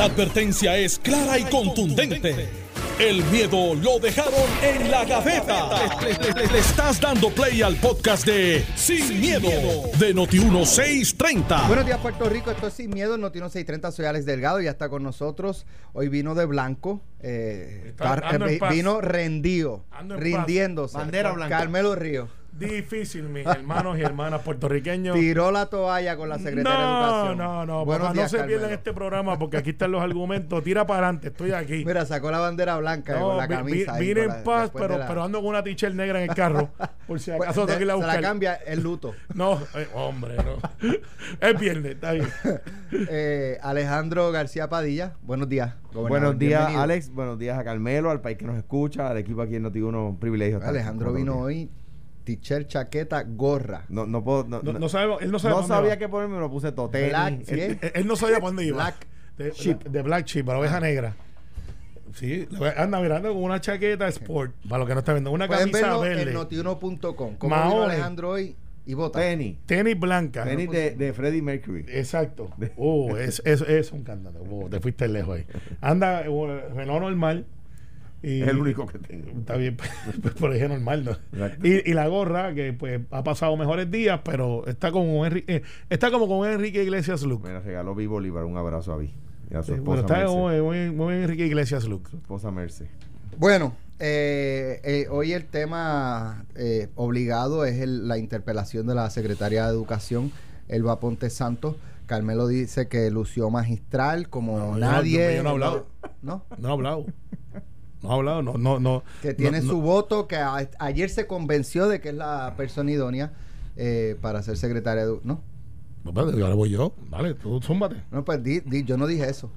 La advertencia es clara y contundente. El miedo lo dejaron en la gaveta. Le, le- le- le estás dando play al podcast de Sin, miedo, de Noti1630. Buenos días, Puerto Rico. Esto es Sin Miedo, el Notino 630. Soy Alex Delgado, ya está con nosotros. Hoy vino de blanco. eh, Está- eh, vino rendido, rindiéndose. Bandera blanca. Carmelo Río. Difícil, mis hermanos y hermanas puertorriqueños. Tiró la toalla con la secretaria de No, Educación. no, no, Buenos papá, no se pierdan este programa porque aquí están los argumentos. Tira para adelante, estoy aquí. Mira, sacó la bandera blanca No, con la camisa. vi- vine la- en paz, pero, la- pero ando con una t-shirt negra en el carro. Por si Pues, acaso tengo que ir a se la cambia el luto. No, eh, hombre, no. Es viernes, está bien. Eh, Alejandro García Padilla, buenos días. gobernador. Buenos días, Bienvenido. Alex. Buenos días a Carmelo, al país que nos escucha, al equipo aquí en Noti Uno, un privilegio. estar Alejandro vino hoy, t-shirt, chaqueta, gorra. No, no puedo. No, No, no- no sabemos, él no sabe no dónde sabía qué ponerme, me lo puse eh, Él, él no sabía para dónde iba. Black de, Sheep. de Black Sheep, la oveja negra. Sí, anda mirando con una chaqueta Sport, para los que no están viendo, una Pueden camisa verlo verde, en notiuno.com. Como vino Alejandro hoy y vota. Tenis. tenis blanca. Tenis de, de Freddie Mercury. Exacto. Oh, es, es, es un cantante. Oh, te fuiste lejos ahí. Anda, eh, reloj normal. Y, Es el único que tengo. Está bien, pero es normal, ¿no? Y, y la gorra, que pues ha pasado mejores días, pero está como Enrique, eh, está como con Enrique Iglesias look. Me la regaló Vivo Bolívar, un abrazo a Vi. Y a su Sí, esposa bueno, está Merce. muy, muy, muy Enrique Iglesias look. Su esposa Merce. Bueno, eh, eh, hoy el tema eh, obligado es el- la interpelación de la secretaria de Educación, Elba Ponte Santos. Carmelo dice que lució magistral como No, yo no- nadie. yo no he hablado. ¿No? No ha hablado. No ha hablado, no, no, no. Que tiene no, su no. voto, que a- ayer se convenció de que es la persona idónea eh, para ser secretaria de... ¿No? Pues, espérate, ahora voy yo. Dale, tú zúmbate. No, pues di- di- yo no dije eso.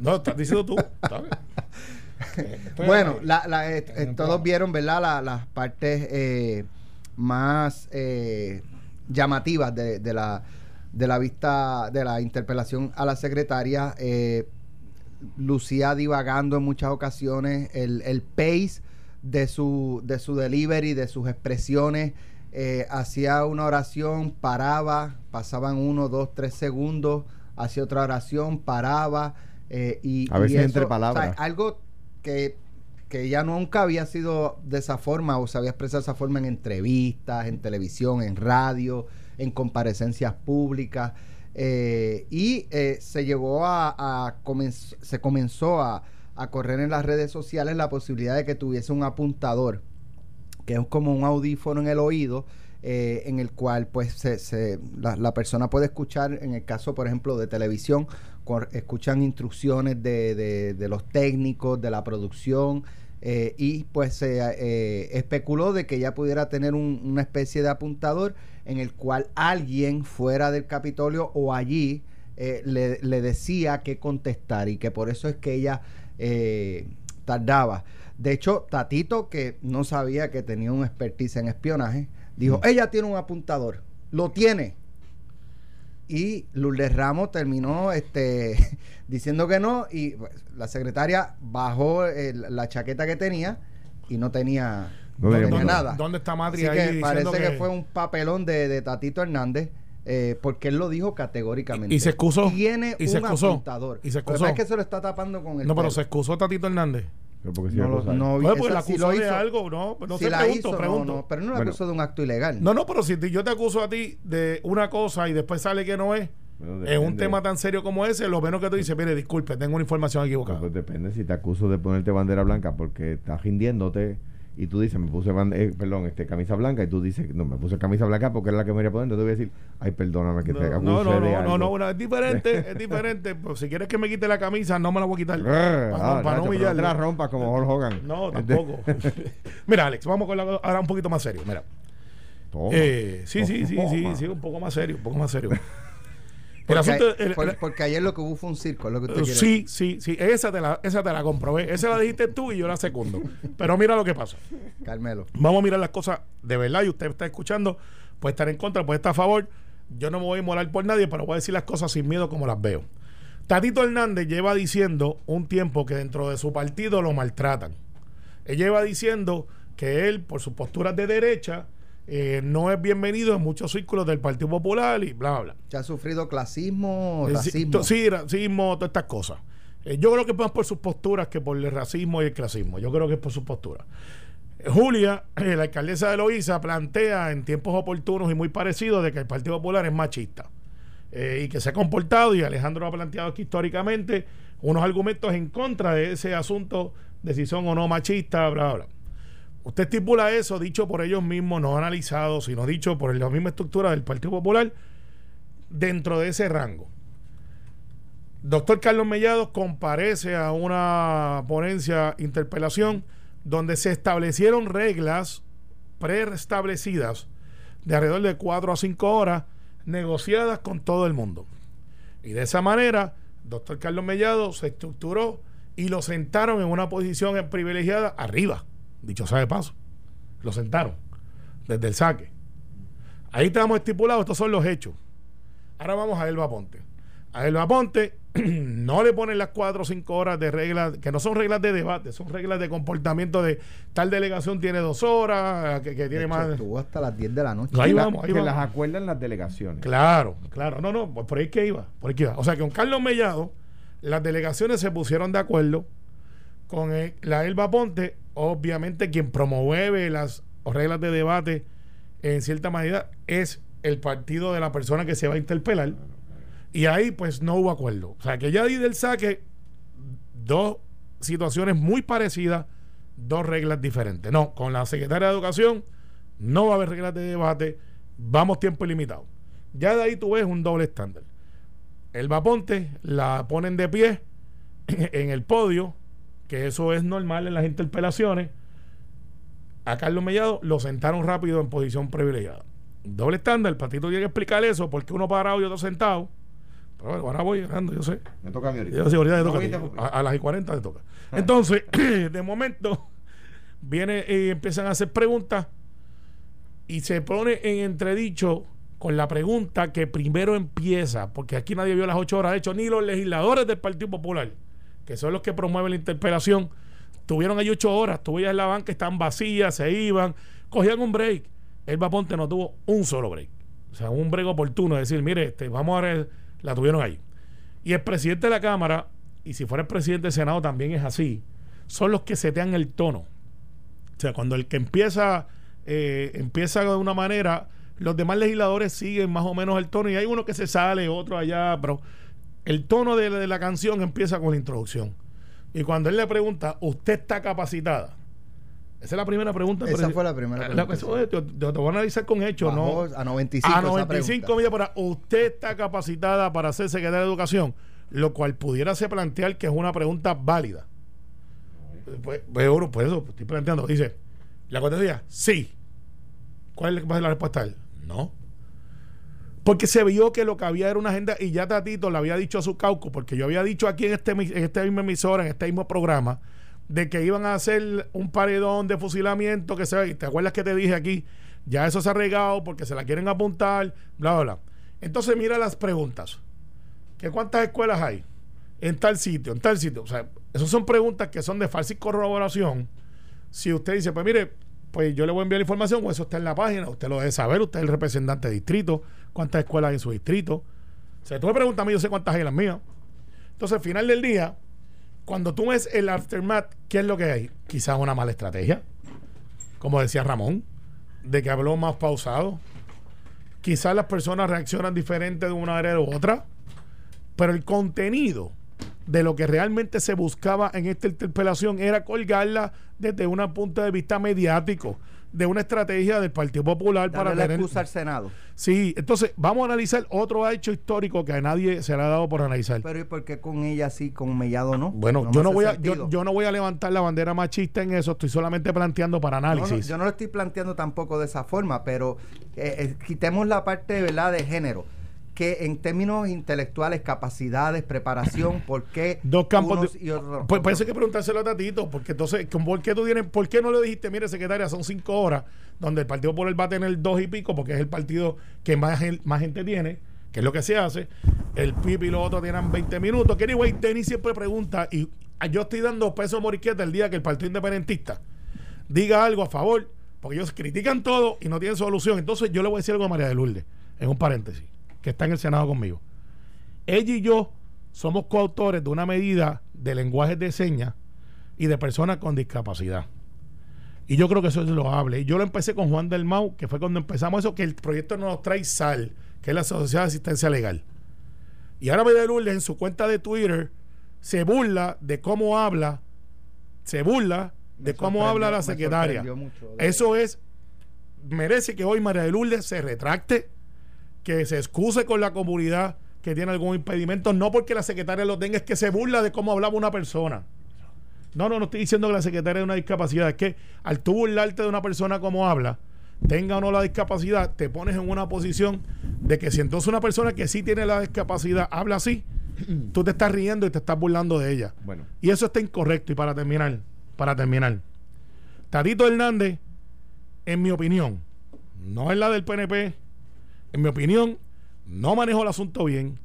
No, estás diciendo tú. Eh, Bueno, ahí. la- la- eh, eh, todos vieron, ¿verdad? La- las partes eh, más eh, llamativas de, de la, de la vista, de la interpelación a la secretaria. Lucía divagando en muchas ocasiones, el, el pace de su, de su delivery, de sus expresiones. eh, hacía una oración, paraba, pasaban uno, dos, tres segundos, hacía otra oración, paraba. eh, y, A veces y entre palabras. o sea, algo que, que ella nunca había sido de esa forma o se había expresado de esa forma en entrevistas, en televisión, en radio, en comparecencias públicas. Eh, y eh, se llegó a, se comenzó a, a correr en las redes sociales la posibilidad de que tuviese un apuntador que es como un audífono en el oído eh, en el cual pues se, se- la, la persona puede escuchar en el caso por ejemplo de televisión escuchan instrucciones de- de los técnicos de la producción eh, y pues se eh, especuló de que ella pudiera tener un- una especie de apuntador en el cual alguien fuera del Capitolio o allí eh, le, le decía qué contestar y que por eso es que ella eh, tardaba. De hecho, Tatito, que no sabía que tenía un expertise en espionaje, dijo, ella tiene un apuntador, lo tiene. Y Lourdes Ramos terminó este, diciendo que no y pues, la secretaria bajó el- la chaqueta que tenía y no tenía, No no tenía nada. ¿Dónde está Matri Así ahí que diciendo parece que... fue un papelón de, de Tatito Hernández. eh, porque él lo dijo categóricamente. Y- y se excusó. Tiene Y se un excusó. apuntador. Y se excusó. es que se lo está tapando con el No, pero se excusó Tatito Hernández. Porque si No, lo- lo no, pues esa la acusó lo de hizo. algo, no, no Si sé, la pregunto, hizo, pregunto. No, no, pero no la Bueno. acusó de un acto ilegal. No, no, pero si te- yo te acuso a ti de una cosa y después sale que no es, Bueno, en un tema tan serio como ese, lo menos que tú dices, mire, disculpe, tengo una información equivocada. Pues depende si te acuso de ponerte bandera blanca porque estás rindiéndote y tú dices, me puse eh, perdón, este camisa blanca y tú dices, no, me puse camisa blanca porque era la que me iba a poner, entonces te voy a decir, ay, perdóname que te acuse no, no, de no, no, algo. no, una- es diferente, es diferente. Pues si quieres que me quite la camisa, no me la voy a quitar. Para ah, no, para no Nacho, pero no te la rompas como Hulk Hogan. No, Este- tampoco. Mira, Alex, vamos con la, ahora un poquito más serio. Mira. Toma. Eh, sí, sí, sí, sí, Toma. sí, un poco más serio, un poco más serio. Porque, asunto, el- por- el- porque ayer lo que hubo fue un circo, lo que usted Eh, quiere Sí, sí, sí. Esa te, la, esa te la comprobé. Esa la dijiste tú y yo la secundo. Pero mira lo que pasa. Carmelo. Vamos a mirar las cosas de verdad y usted está escuchando. Puede estar en contra, puede estar a favor. Yo no me voy a morar por nadie, pero voy a decir las cosas sin miedo como las veo. Tatito Hernández lleva diciendo un tiempo que dentro de su partido lo maltratan. Él lleva diciendo que él, por sus posturas de derecha, eh, no es bienvenido en muchos círculos del Partido Popular y bla, bla, bla. Se ha sufrido clasismo, Eh, racismo. to- Sí, racismo, todas estas cosas. Eh, yo creo que es más por sus posturas que por el racismo y el clasismo. Yo creo que es por sus posturas. Eh, Julia, eh, la alcaldesa de Loíza, plantea en tiempos oportunos y muy parecidos de que el Partido Popular es machista eh, y que se ha comportado, y Alejandro ha planteado aquí históricamente unos argumentos en contra de ese asunto de si son o no machistas, bla, bla, bla. Usted estipula eso, dicho por ellos mismos, no analizado, sino dicho por la misma estructura del Partido Popular, dentro de ese rango. Doctor Carlos Mellado comparece a una ponencia interpelación donde se establecieron reglas preestablecidas de alrededor de 4 a 5 horas negociadas con todo el mundo. Y de esa manera, doctor Carlos Mellado se estructuró y lo sentaron en una posición privilegiada arriba, dicho sea de paso. Lo sentaron desde el saque. Ahí estamos estipulados, estos son los hechos. Ahora vamos a Elba Ponte. A Elba Ponte no le ponen las cuatro o cinco horas de reglas, que no son reglas de debate, son reglas de comportamiento de tal delegación tiene dos horas, que, tiene hecho, más... Estuvo hasta las 10 de la noche. Ahí vamos, ahí que vamos. las acuerdan las delegaciones. Claro, claro. No, no, pues por ahí que iba, por ahí que iba. O sea, que con Carlos Mellado, las delegaciones se pusieron de acuerdo con el- la Elba Ponte, obviamente quien promueve las reglas de debate en cierta medida es el partido de la persona que se va a interpelar. Y ahí pues no hubo acuerdo. O sea, que ya ahí del saque, dos situaciones muy parecidas, dos reglas diferentes. No, con la secretaria de Educación no va a haber reglas de debate, vamos tiempo ilimitado. Ya de ahí tú ves un doble estándar. El Vaponte la ponen de pie en el podio, que eso es normal en las interpelaciones. A Carlos Mellado lo sentaron rápido en posición privilegiada. Doble estándar, el patito tiene que explicar eso, porque uno parado y otro sentado. Pero bueno, ahora voy llegando, yo sé. Me toca a mí ahorita. Yo sí, ahorita te No toca a me ti. interrumpas. a, a las y 40 te toca. Entonces, de momento, viene y empiezan a hacer preguntas y se pone en entredicho con la pregunta que primero empieza, porque aquí nadie vio las ocho horas, de hecho, ni los legisladores del Partido Popular, que son los que promueven la interpelación, tuvieron ahí ocho horas, tú la banca, estaban vacías, se iban, cogían un break. El Ponte no tuvo un solo break. O sea, un break oportuno, de decir, mire, este, vamos a ver, la tuvieron ahí. Y el presidente de la Cámara, y si fuera el presidente del Senado también es así, son los que setean el tono. O sea, cuando el que empieza, eh, empieza de una manera, los demás legisladores siguen más o menos el tono y hay uno que se sale, otro allá, pero el tono de, la- de la canción empieza con la introducción. Y cuando él le pregunta, ¿usted está capacitada? Esa es la primera pregunta. Esa fue la primera La- pregunta, eso te, te- voy a analizar con hechos, ¿no? a 95. a esa 95 pregunta. millas hora. Usted está capacitada para ser secretaria de Educación, lo cual pudiera ser plantear que es una pregunta válida. Pues, pues, pues eso, estoy planteando. Dice, la contestaría, sí. ¿Cuál es la respuesta? él? No. Porque se vio que lo que había era una agenda, y ya Tatito le había dicho a su cauco, porque yo había dicho aquí en este, en este mismo emisora, en este mismo programa, de que iban a hacer un paredón de fusilamiento, que se ¿te acuerdas que te dije aquí? Ya eso se ha regado porque se la quieren apuntar, bla, bla, bla. Entonces mira las preguntas. ¿Que ¿Cuántas escuelas hay? En tal sitio, en tal sitio. O sea, esas son preguntas que son de falsa corroboración. Si usted dice, pues mire, pues yo le voy a enviar la información, o eso está en la página, usted lo debe saber, usted es el representante de distrito, cuántas escuelas hay en su distrito. O sea, tú me preguntas a mí, yo sé cuántas hay en las mías. Entonces, al final del día, cuando tú ves el aftermath, ¿qué es lo que hay? Quizás una mala estrategia, como decía Ramón, de que habló más pausado. Quizás las personas reaccionan diferente de una manera u otra, pero el contenido de lo que realmente se buscaba en esta interpelación era colgarla desde un punto de vista mediático, de una estrategia del Partido Popular Darle para la tener... excusa al Senado. Sí, entonces vamos a analizar otro hecho histórico que a nadie se le ha dado por analizar. Pero ¿y por qué con ella sí, con Mellado no? Bueno, yo no voy a yo, yo no voy a levantar la bandera machista en eso, estoy solamente planteando para No, no, análisis. yo no lo estoy planteando tampoco de esa forma, pero eh, eh, quitemos la parte ¿verdad? de género. Que en términos intelectuales, capacidades, preparación, ¿por qué Dos campos de- y otros? Pues parece que preguntárselo a Tatito, porque entonces, ¿con- ¿por qué tú tienes, por qué no le dijiste, mire, secretaria, son cinco horas, donde el Partido Popular va a tener dos y pico, porque es el partido que más, gen- más gente tiene, que es lo que se hace, el PIB y los otros tienen 20 minutos, que anyway, Denis siempre pregunta, y yo estoy dando peso moriqueta el día que el Partido Independentista diga algo a favor, porque ellos critican todo y no tienen solución. Entonces yo le voy a decir algo a María de Lourdes, en un paréntesis, que está en el Senado conmigo. Ella y yo somos coautores de una medida de lenguaje de señas y de personas con discapacidad. Y yo creo que eso es loable. Y yo lo empecé con Juan del Mau, que fue cuando empezamos eso, que el proyecto nos trae SAL, que es la Sociedad de Asistencia Legal. Y ahora María de Lourdes en su cuenta de Twitter se burla de cómo habla, se burla de cómo habla la secretaria. mucho Eso es, merece que hoy María de Lourdes se retracte, que se excuse con la comunidad que tiene algún impedimento, no porque la secretaria lo tenga, es que se burla de cómo hablaba una persona. No, no, no estoy diciendo que la secretaria es una discapacidad, es que al tú burlarte de una persona como habla, tenga o no la discapacidad, te pones en una posición de que si entonces una persona que sí tiene la discapacidad habla así, tú te estás riendo y te estás burlando de ella. Bueno, Y eso está incorrecto. Y para terminar, para terminar, Tatito Hernández, en mi opinión, no es la del PNP, en mi opinión, no manejó el asunto bien.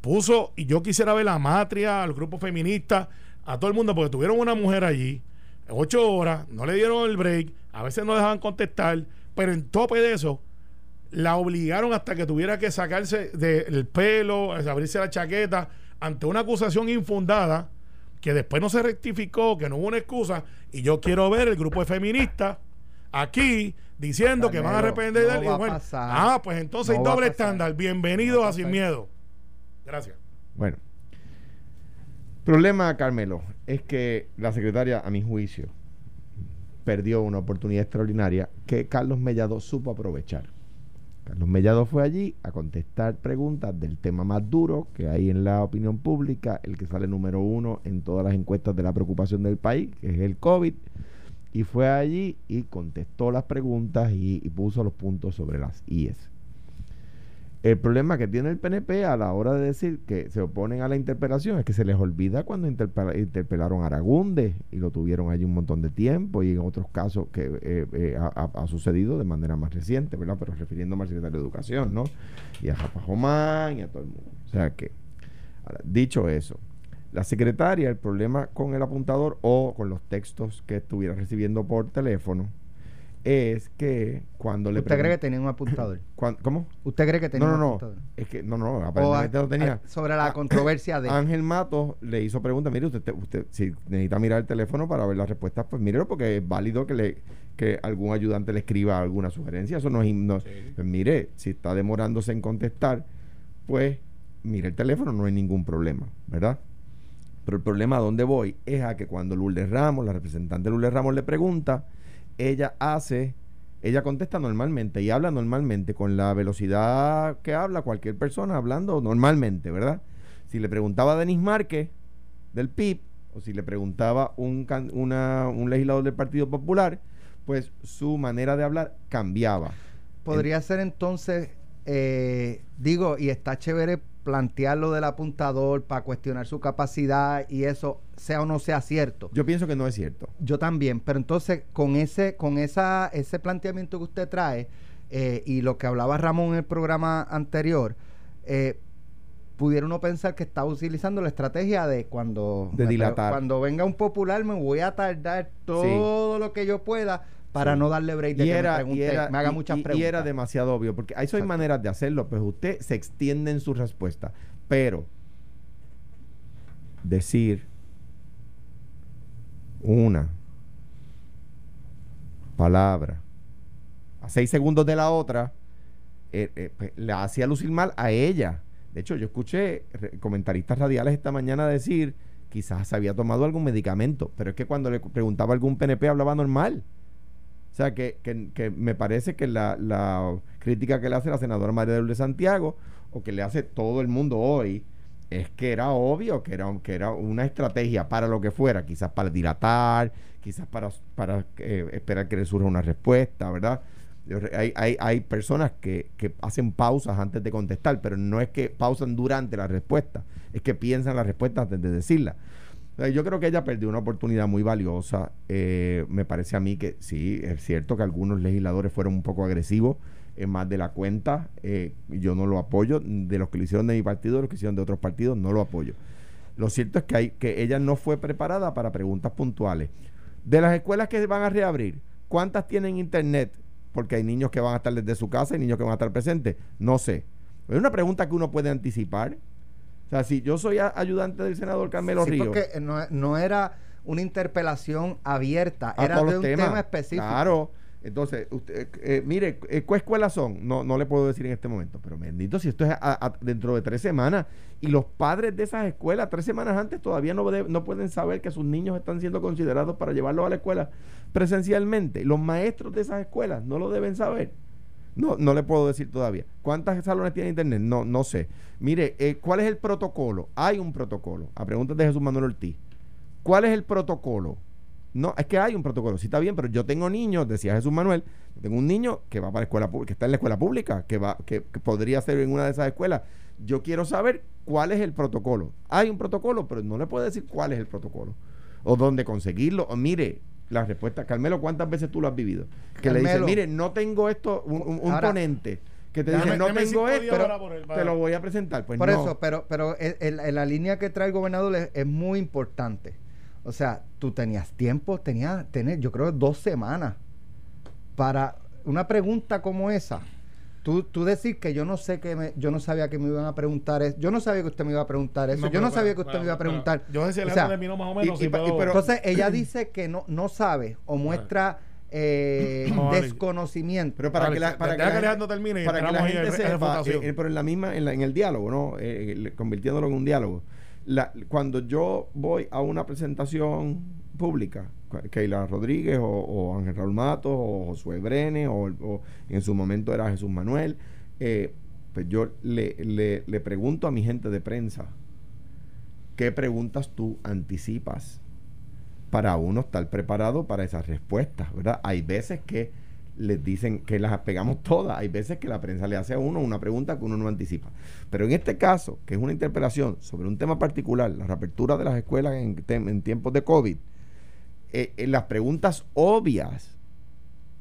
Puso, y yo quisiera ver a Matria, al grupo feminista, a todo el mundo, porque tuvieron una mujer allí, ocho horas, no le dieron el break, a veces no dejaban contestar, pero en tope de eso, la obligaron hasta que tuviera que sacarse del pelo, abrirse la chaqueta, ante una acusación infundada, que después no se rectificó, que no hubo una excusa, y yo quiero ver el grupo de feministas aquí diciendo que van a arrepentir no. Y bueno, ah, pues entonces No hay doble estándar. Bienvenidos No va a Sin. Miedo. Gracias. bueno. Problema, Carmelo, es que la secretaria, a mi juicio, perdió una oportunidad extraordinaria que Carlos Mellado supo aprovechar. Carlos Mellado fue allí a contestar preguntas del tema más duro que hay en la opinión pública, el que sale número uno en todas las encuestas de la preocupación del país, que es el COVID. Y fue allí y contestó las preguntas y, puso los puntos sobre las IES. El problema que tiene el PNP a la hora de decir que se oponen a la interpelación es que se les olvida cuando interpela- interpelaron a Aragunde y lo tuvieron allí un montón de tiempo y en otros casos que eh, eh, ha, sucedido de manera más reciente, ¿verdad? Pero refiriéndome al secretario de Educación, ¿no? Y a Jomán y a todo el mundo. O sea que, dicho eso, la secretaria, el problema con el apuntador o con los textos que estuviera recibiendo por teléfono es que cuando le ¿Usted cree que tenía un apuntador? ¿Cómo? ¿Usted cree que tenía No, no, un no. apuntador? Es que no, no, O aparentemente a- no tenía. a- sobre la Ah, controversia de... Ángel Matos le hizo preguntas, mire, usted, usted si necesita mirar el teléfono para ver las respuestas, pues mírelo porque es válido que le que algún ayudante le escriba alguna sugerencia, eso no es no- pues mire, si está demorándose en contestar, pues mire el teléfono, no hay ningún problema, ¿verdad? Pero el problema a dónde voy es a que cuando Lourdes Ramos, la representante Lourdes Ramos le pregunta, ella hace, ella contesta normalmente y habla normalmente con la velocidad que habla cualquier persona hablando normalmente, ¿verdad? Si le preguntaba a Denis Márquez del PIB o si le preguntaba un, una- un legislador del Partido Popular, pues su manera de hablar cambiaba. Podría ser entonces, eh, digo, y está chévere plantear lo del apuntador para cuestionar su capacidad y eso, sea o no sea cierto. Yo pienso que no es cierto. Yo también, pero entonces con ese, con esa, ese planteamiento que usted trae eh, y lo que hablaba Ramón en el programa anterior, eh, pudiera uno pensar que está utilizando la estrategia de cuando, De dilatar. cuando venga un popular me voy a tardar todo lo que yo pueda para Sí. no darle break de y que era, me, pregunte, era- me haga y- muchas y- y preguntas. era demasiado obvio, porque hay Exacto. maneras de hacerlo, pues usted se extiende en su respuesta. Pero decir una palabra a seis segundos de la otra, eh, eh, pues, la hacía lucir mal a ella. De hecho, yo escuché comentaristas radiales esta mañana decir, quizás se había tomado algún medicamento, pero es que cuando le preguntaba a algún PNP hablaba normal. O sea, que, que- me parece que la, la crítica que le hace la senadora María de Santiago, o que le hace todo el mundo hoy, es que era obvio que era, que era una estrategia para lo que fuera, quizás para dilatar, quizás para, para eh, esperar que le surja una respuesta, ¿verdad? Hay, hay, hay personas que, que hacen pausas antes de contestar, pero no es que pausan durante la respuesta, es que piensan la respuesta antes de decirla. Yo creo que ella perdió una oportunidad muy valiosa. Eh, me parece a mí que sí, es cierto que algunos legisladores fueron un poco agresivos, en más de la cuenta. Eh, yo no lo apoyo. De los que lo hicieron de mi partido, de los que hicieron de otros partidos, no lo apoyo. Lo cierto es que, hay, que ella no fue preparada para preguntas puntuales. De las escuelas que van a reabrir, ¿Cuántas tienen internet? Porque hay niños que van a estar desde su casa y niños que van a estar presentes. No sé. Es una pregunta que uno puede anticipar. O sea, si yo soy ayudante del senador Carmelo sí, Ríos. porque no, no, era una interpelación abierta, era de un tema específico. Claro. Entonces, usted, eh, mire, ¿qué escuelas son? No, no le puedo decir en este momento, pero bendito si esto es dentro de tres semanas y los padres de esas escuelas, tres semanas antes, todavía no, no pueden saber que sus niños están siendo considerados para llevarlos a la escuela presencialmente. Los maestros de esas escuelas no lo deben saber. No, no le puedo decir todavía. ¿Cuántas salones tiene internet? No, no sé. Mire, eh, ¿cuál es el protocolo? Hay un protocolo. A preguntas de Jesús Manuel Ortiz. ¿Cuál es el protocolo? No, es que hay un protocolo, sí está bien, pero yo tengo niños, decía Jesús Manuel, tengo un niño que va para la escuela que está en la escuela pública, que va, que, podría ser en una de esas escuelas. Yo quiero saber cuál es el protocolo. Hay un protocolo, pero no le puedo decir cuál es el protocolo. O dónde conseguirlo. O mire, la respuesta, Carmelo, ¿cuántas veces tú lo has vivido? Que le dice, mire, no tengo esto, un, ponente que te dice, no tengo esto, pero te lo voy a presentar. Pues por eso, pero, pero la línea que trae el gobernador es muy importante o sea, tú tenías tiempo, tenías, tener, yo creo, dos semanas para una pregunta como esa. Tú, tú decir que yo no sé que me, yo no sabía que me iban a preguntar eso. Yo no sabía que usted me iba a preguntar eso. yo no sabía que usted me iba a preguntar. yo decía, o sea, terminó más o menos. pero, entonces ella dice que no, no sabe o muestra eh, desconocimiento. Pero para que la, para que la, termine, para que la gente sepa, eh, pero en la misma, en, el diálogo, ¿no? Eh, convirtiéndolo en un diálogo cuando yo voy a una presentación pública, Keila Rodríguez o, Ángel Raúl Matos o Josué Brene o, en su momento era Jesús Manuel, eh, pues yo le, le, pregunto a mi gente de prensa, ¿qué preguntas tú anticipas para uno estar preparado para esas respuestas? ¿verdad? Hay veces que les dicen que las pegamos todas. Hay veces que la prensa le hace a uno una pregunta que uno no anticipa. Pero en este caso, que es una interpelación sobre un tema particular, la reapertura de las escuelas en, tiempos de COVID, eh, eh, las preguntas obvias,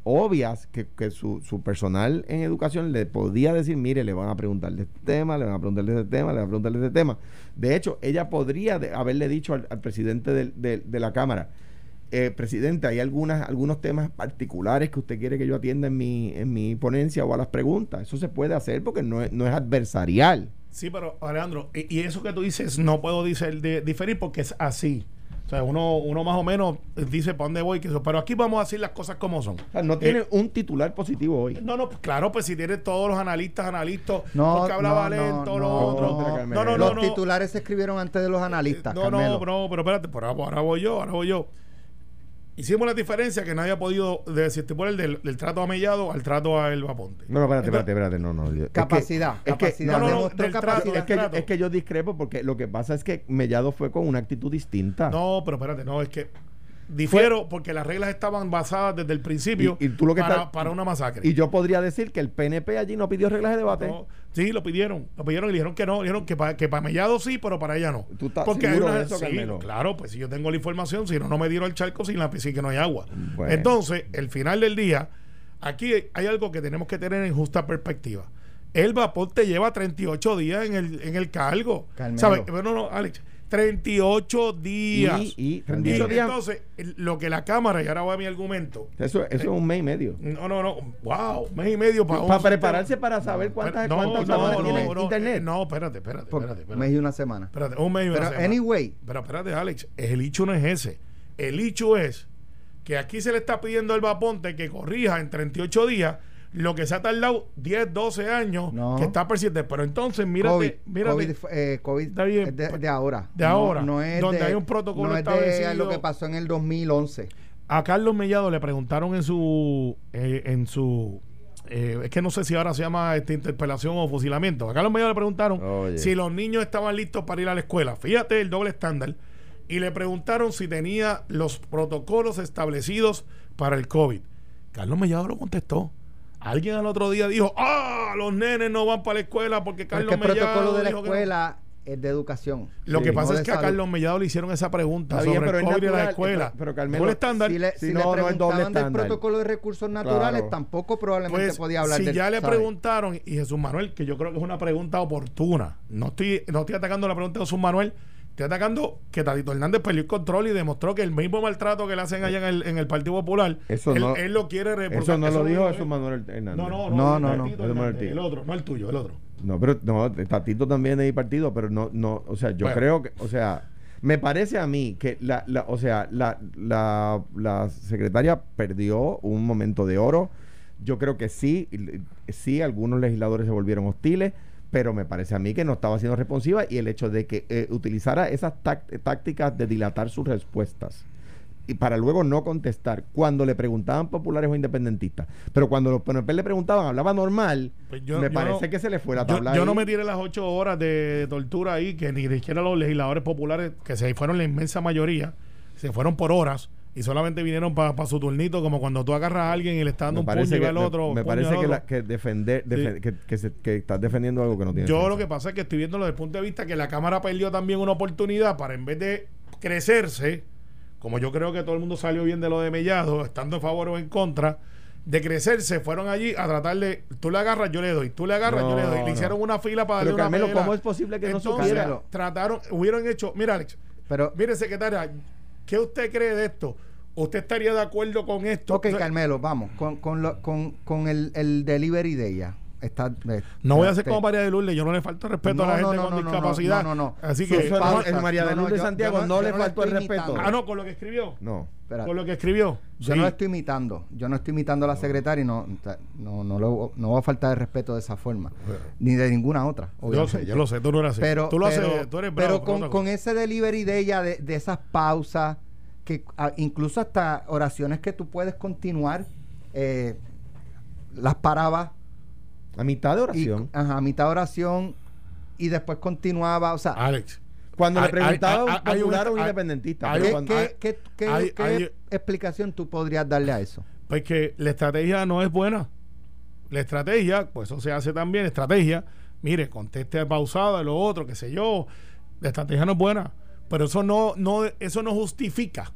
obvias que, su, personal en educación le podía decir, mire, le van a preguntar de este tema, le van a preguntar de este tema, le van a preguntar de este tema. De hecho, ella podría haberle dicho al, presidente de la Cámara, eh, presidente, ¿hay algunas, algunos temas particulares que usted quiere que yo atienda en mi, en mi ponencia o a las preguntas? Eso se puede hacer porque no es, no es adversarial. Sí, pero Alejandro, y, eso que tú dices no puedo de, diferir porque es así. O sea, uno, uno más o menos dice para dónde voy, que eso, pero aquí vamos a decir las cosas como son. no tiene eh, un titular positivo hoy. No, no, claro, pues si tiene todos los analistas, analistas, no, porque hablaba no, lento, no, No, no, Los titulares se escribieron antes de los analistas. No, no, no, pero espérate, por ahora voy yo, ahora voy yo. Hicimos la diferencia que nadie ha podido decir por el del, del, trato a Mellado al trato a Elba Ponte. No, no, espérate, espérate, espérate, no, no. Capacidad, es que, capacidad. no, no, capacidad. es, que, es que yo discrepo porque lo que pasa es que Mellado fue con una actitud distinta. No, pero espérate, no, es que Difiero porque las reglas estaban basadas desde el principio y, tú lo que para, para, una masacre. Y yo podría decir que el PNP allí no pidió reglas de debate. sí, lo pidieron. Lo pidieron y dijeron que no. Dijeron que para que Mellado sí, pero para ella no. ¿Tú estás porque hay una, de eso, Claro, pues si yo tengo la información, si no, no me dieron el charco sin la sin que no hay agua. Entonces, el final del día, aquí hay algo que tenemos que tener en justa perspectiva. El vapor te lleva 38 días en el, en el cargo. ¿Sabes? Bueno, no, Alex 38 días. Y, 38 días. Entonces, lo que la Cámara, y ahora voy a mi argumento. Eso, eso es un mes y medio. No, no, no. Wow, mes y medio para. Para prepararse para saber cuántas, no, cuántas no, tiene internet. No, espérate, espérate. espérate, espérate. Un mes y una semana. Espérate, un mes y una Pero, semana. anyway. Pero espérate, Alex. El hecho no es ese. El hecho es que aquí se le está pidiendo al Vaponte que corrija en 38 días lo que se ha tardado 10, 12 años que está persistente. Pero entonces, mírate. COVID, mírate, COVID, eh, COVID de, de, ahora. De ahora. No, es donde hay un protocolo no establecido. Es lo que pasó en el 2011. A Carlos Mellado le preguntaron en su. Eh, en su eh, es que no sé si ahora se llama esta interpelación o fusilamiento. A Carlos Mellado le preguntaron si los niños estaban listos para ir a la escuela. Fíjate el doble estándar. Y le preguntaron si tenía los protocolos establecidos para el COVID. Carlos Mellado lo contestó. Alguien al otro día dijo, ah, los nenes no van para la escuela porque Carlos Mellado... el protocolo de la escuela es de educación. Lo que pasa es que a Carlos Mellado le hicieron esa pregunta sobre el COVID de la escuela. Pero, pero estándar. Si le, si, le preguntaban del protocolo de recursos naturales, tampoco probablemente pues, podía hablar si ya le preguntaron, y Jesús Manuel, que yo creo que es una pregunta oportuna, no estoy, no estoy atacando la pregunta de Jesús Manuel, Estoy atacando que Tatito Hernández perdió el control y demostró que el mismo maltrato que le hacen allá en el, en el Partido Popular, Eso él, no- él lo quiere re- Eso no lo dijo es- Jesús Manuel Hernández. No, no, No, no, no, Hernández, el otro, no el tuyo, el otro. No, pero no, Tatito también es partido, pero no, no, o sea, yo Bueno. creo que, o sea, me parece a mí que la, la o sea, la, la, la secretaria perdió un momento de oro. Yo creo que sí, sí, algunos legisladores se volvieron hostiles, pero me parece a mí que no estaba siendo responsiva y el hecho de que eh, utilizara esas tac- tácticas de dilatar sus respuestas y para luego no contestar cuando le preguntaban populares o independentistas. Pero cuando los PNP le preguntaban, hablaba normal, Pues yo- me yo parece no- que se le fue la tabla. yo no me tiré las ocho horas de tortura ahí, que ni siquiera los legisladores populares, que se fueron la inmensa mayoría, se fueron por horas y solamente vinieron para su turnito, como cuando tú agarras a alguien y le estás dando me un puño y que, va al otro. me parece que, la- que defender, Sí. que, que se- que estás defendiendo algo que no tiene Yo lo que pasa es que estoy viéndolo desde el punto de vista que la Cámara perdió también una oportunidad para en vez de crecerse, como yo creo que todo el mundo salió bien de lo de Mellado, estando a favor o en contra, de crecerse, fueron allí a tratar de, tú le agarras, yo le doy, tú le agarras, yo le No, doy. Le no. hicieron una fila para Pero darle una Carmelo. ¿cómo es posible que no Entonces, supiera? Trataron, hubieran hecho, mira Alex, Pero, mire secretaria, ¿qué usted cree de esto? ¿Usted estaría de acuerdo con esto? ok, Carmelo, vamos, con, con, lo- con, con el, el delivery de ella. Está, eh, No voy a hacer te- como María de Lourdes, yo no le falta respeto a la no, gente no, con no, no, discapacidad. no, no, no. Así que, en María de No, no, Lourdes yo- Santiago yo no, le faltó el respeto. imitando. ah, no, con lo que escribió. No. Espérate. Con lo que escribió. Yo Sí. no estoy imitando, yo no estoy imitando a la secretaria y no, no, no, lo- no va a faltar de respeto de esa forma, ni de ninguna otra. Yo lo sé, yo lo sé, tú no eres así. Pero, tú lo pero, haces, tú eres bravo. pero con, con ese delivery de ella, de, de esas pausas, que ah, incluso hasta oraciones que tú puedes continuar, eh, las paraba A mitad de y, oración. ajá, a mitad de oración y después continuaba, o sea, Alex, cuando hay- le preguntaba hay- a un hay- popular o un hay- independentista. ¿qué, cuando- qué- qué- qué- hay- qué hay- explicación tú podrías darle a eso? pues que la estrategia no es buena. La estrategia, pues eso se hace también, estrategia. Mire, conteste pausada, lo otro, qué sé yo. La estrategia no es buena. Pero eso no, no, eso no justifica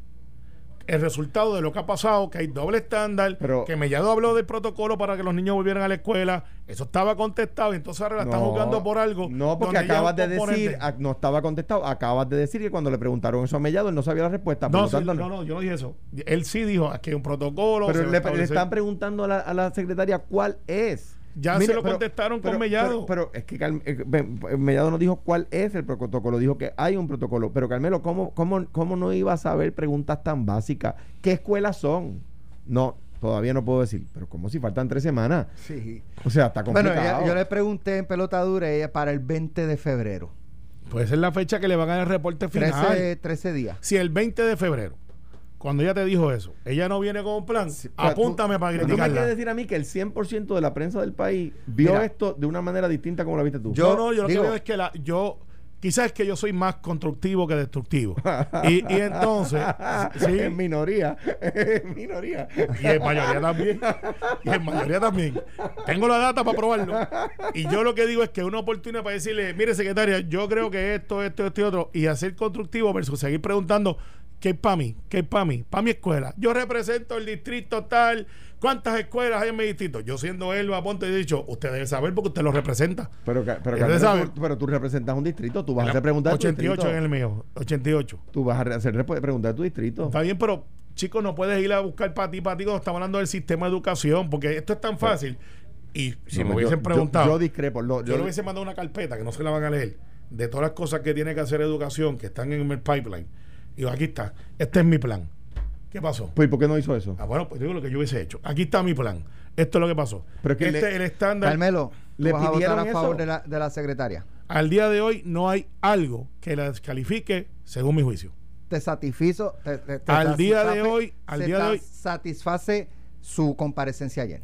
el resultado de lo que ha pasado, que hay doble estándar, Pero- que Mellado habló del protocolo para que los niños volvieran a la escuela, eso estaba contestado y entonces ahora la están No, jugando por algo. No, porque acabas de decir, ah, no estaba contestado, acabas de decir que cuando le preguntaron eso a Mellado, él no sabía la respuesta. No, lo sí, tanto, no, no, yo no dije eso. Él sí dijo aquí hay un protocolo. Pero le, le están preguntando a la, a la secretaria cuál es. Ya se lo contestaron con Mellado. Pero, es que Carm- eh, ve- Mellado no dijo cuál es el protocolo, dijo que hay un protocolo. Pero Carmelo, ¿cómo, cómo, cómo no iba a saber preguntas tan básicas? ¿Qué escuelas son? No, todavía no puedo decir. Pero como si faltan tres semanas. Sí. O sea, está Bueno, complicado. ella- yo le pregunté en pelota dura ella para el 20 de febrero. Puede ser la fecha que le van a dar el reporte final. 13, 13 días. Si el 20 de febrero, cuando ella te dijo eso, ella no viene con un plan, sea, apúntame tú- para pero Tú me criticarla. quieres decir a mí que el 100% de la prensa del país vio Mira. esto de una manera distinta como la viste tú. Yo- no, no, yo lo digo- que veo es que la, yo, quizás es que yo soy más constructivo que destructivo. y, y entonces, sí, en minoría. en minoría. y en mayoría también. Y en mayoría también. Tengo la data para probarlo. Y yo lo que digo es que una oportunidad para decirle, mire secretaria, yo creo que esto, esto, esto y otro, y hacer constructivo versus seguir preguntando, ¿qué es para mí? ¿Qué es para mí? Para mi escuela. Yo represento el distrito tal. ¿Cuántas escuelas hay en mi distrito? Yo siendo él, Ponte, he dicho, usted debe saber porque usted lo representa. Pero, pero, Carmelo, sabe. tú- pero tú representas un distrito, tú vas a hacer preguntas de tu 88 distrito. en el mío, 88. Tú vas a hacer preguntas de tu distrito. Está bien, pero chicos, no puedes ir a buscar para ti, para ti cuando estamos hablando del sistema de educación, porque esto es tan fácil. Y si No, me hubiesen yo- preguntado, Yo, yo, discrepo. lo- yo- le hubiese mandado una carpeta que no se la van a leer, de todas las cosas que tiene que hacer educación, que están en el pipeline. Y digo, aquí está, este es mi plan. ¿Qué pasó? Pues, ¿por qué no hizo eso? Ah, bueno, pues digo lo que yo hubiese hecho. Aquí está mi plan. Esto es lo que pasó. Pero es que este le- es el estándar. Carmelo, ¿tú ¿Le vas a votar pidieron a favor eso? de la, de la secretaria? Al día de hoy no hay algo que la descalifique según mi juicio. ¿Te satisfizo? te- te- te Al día de hoy- al se día de hoy- satisface su comparecencia ayer.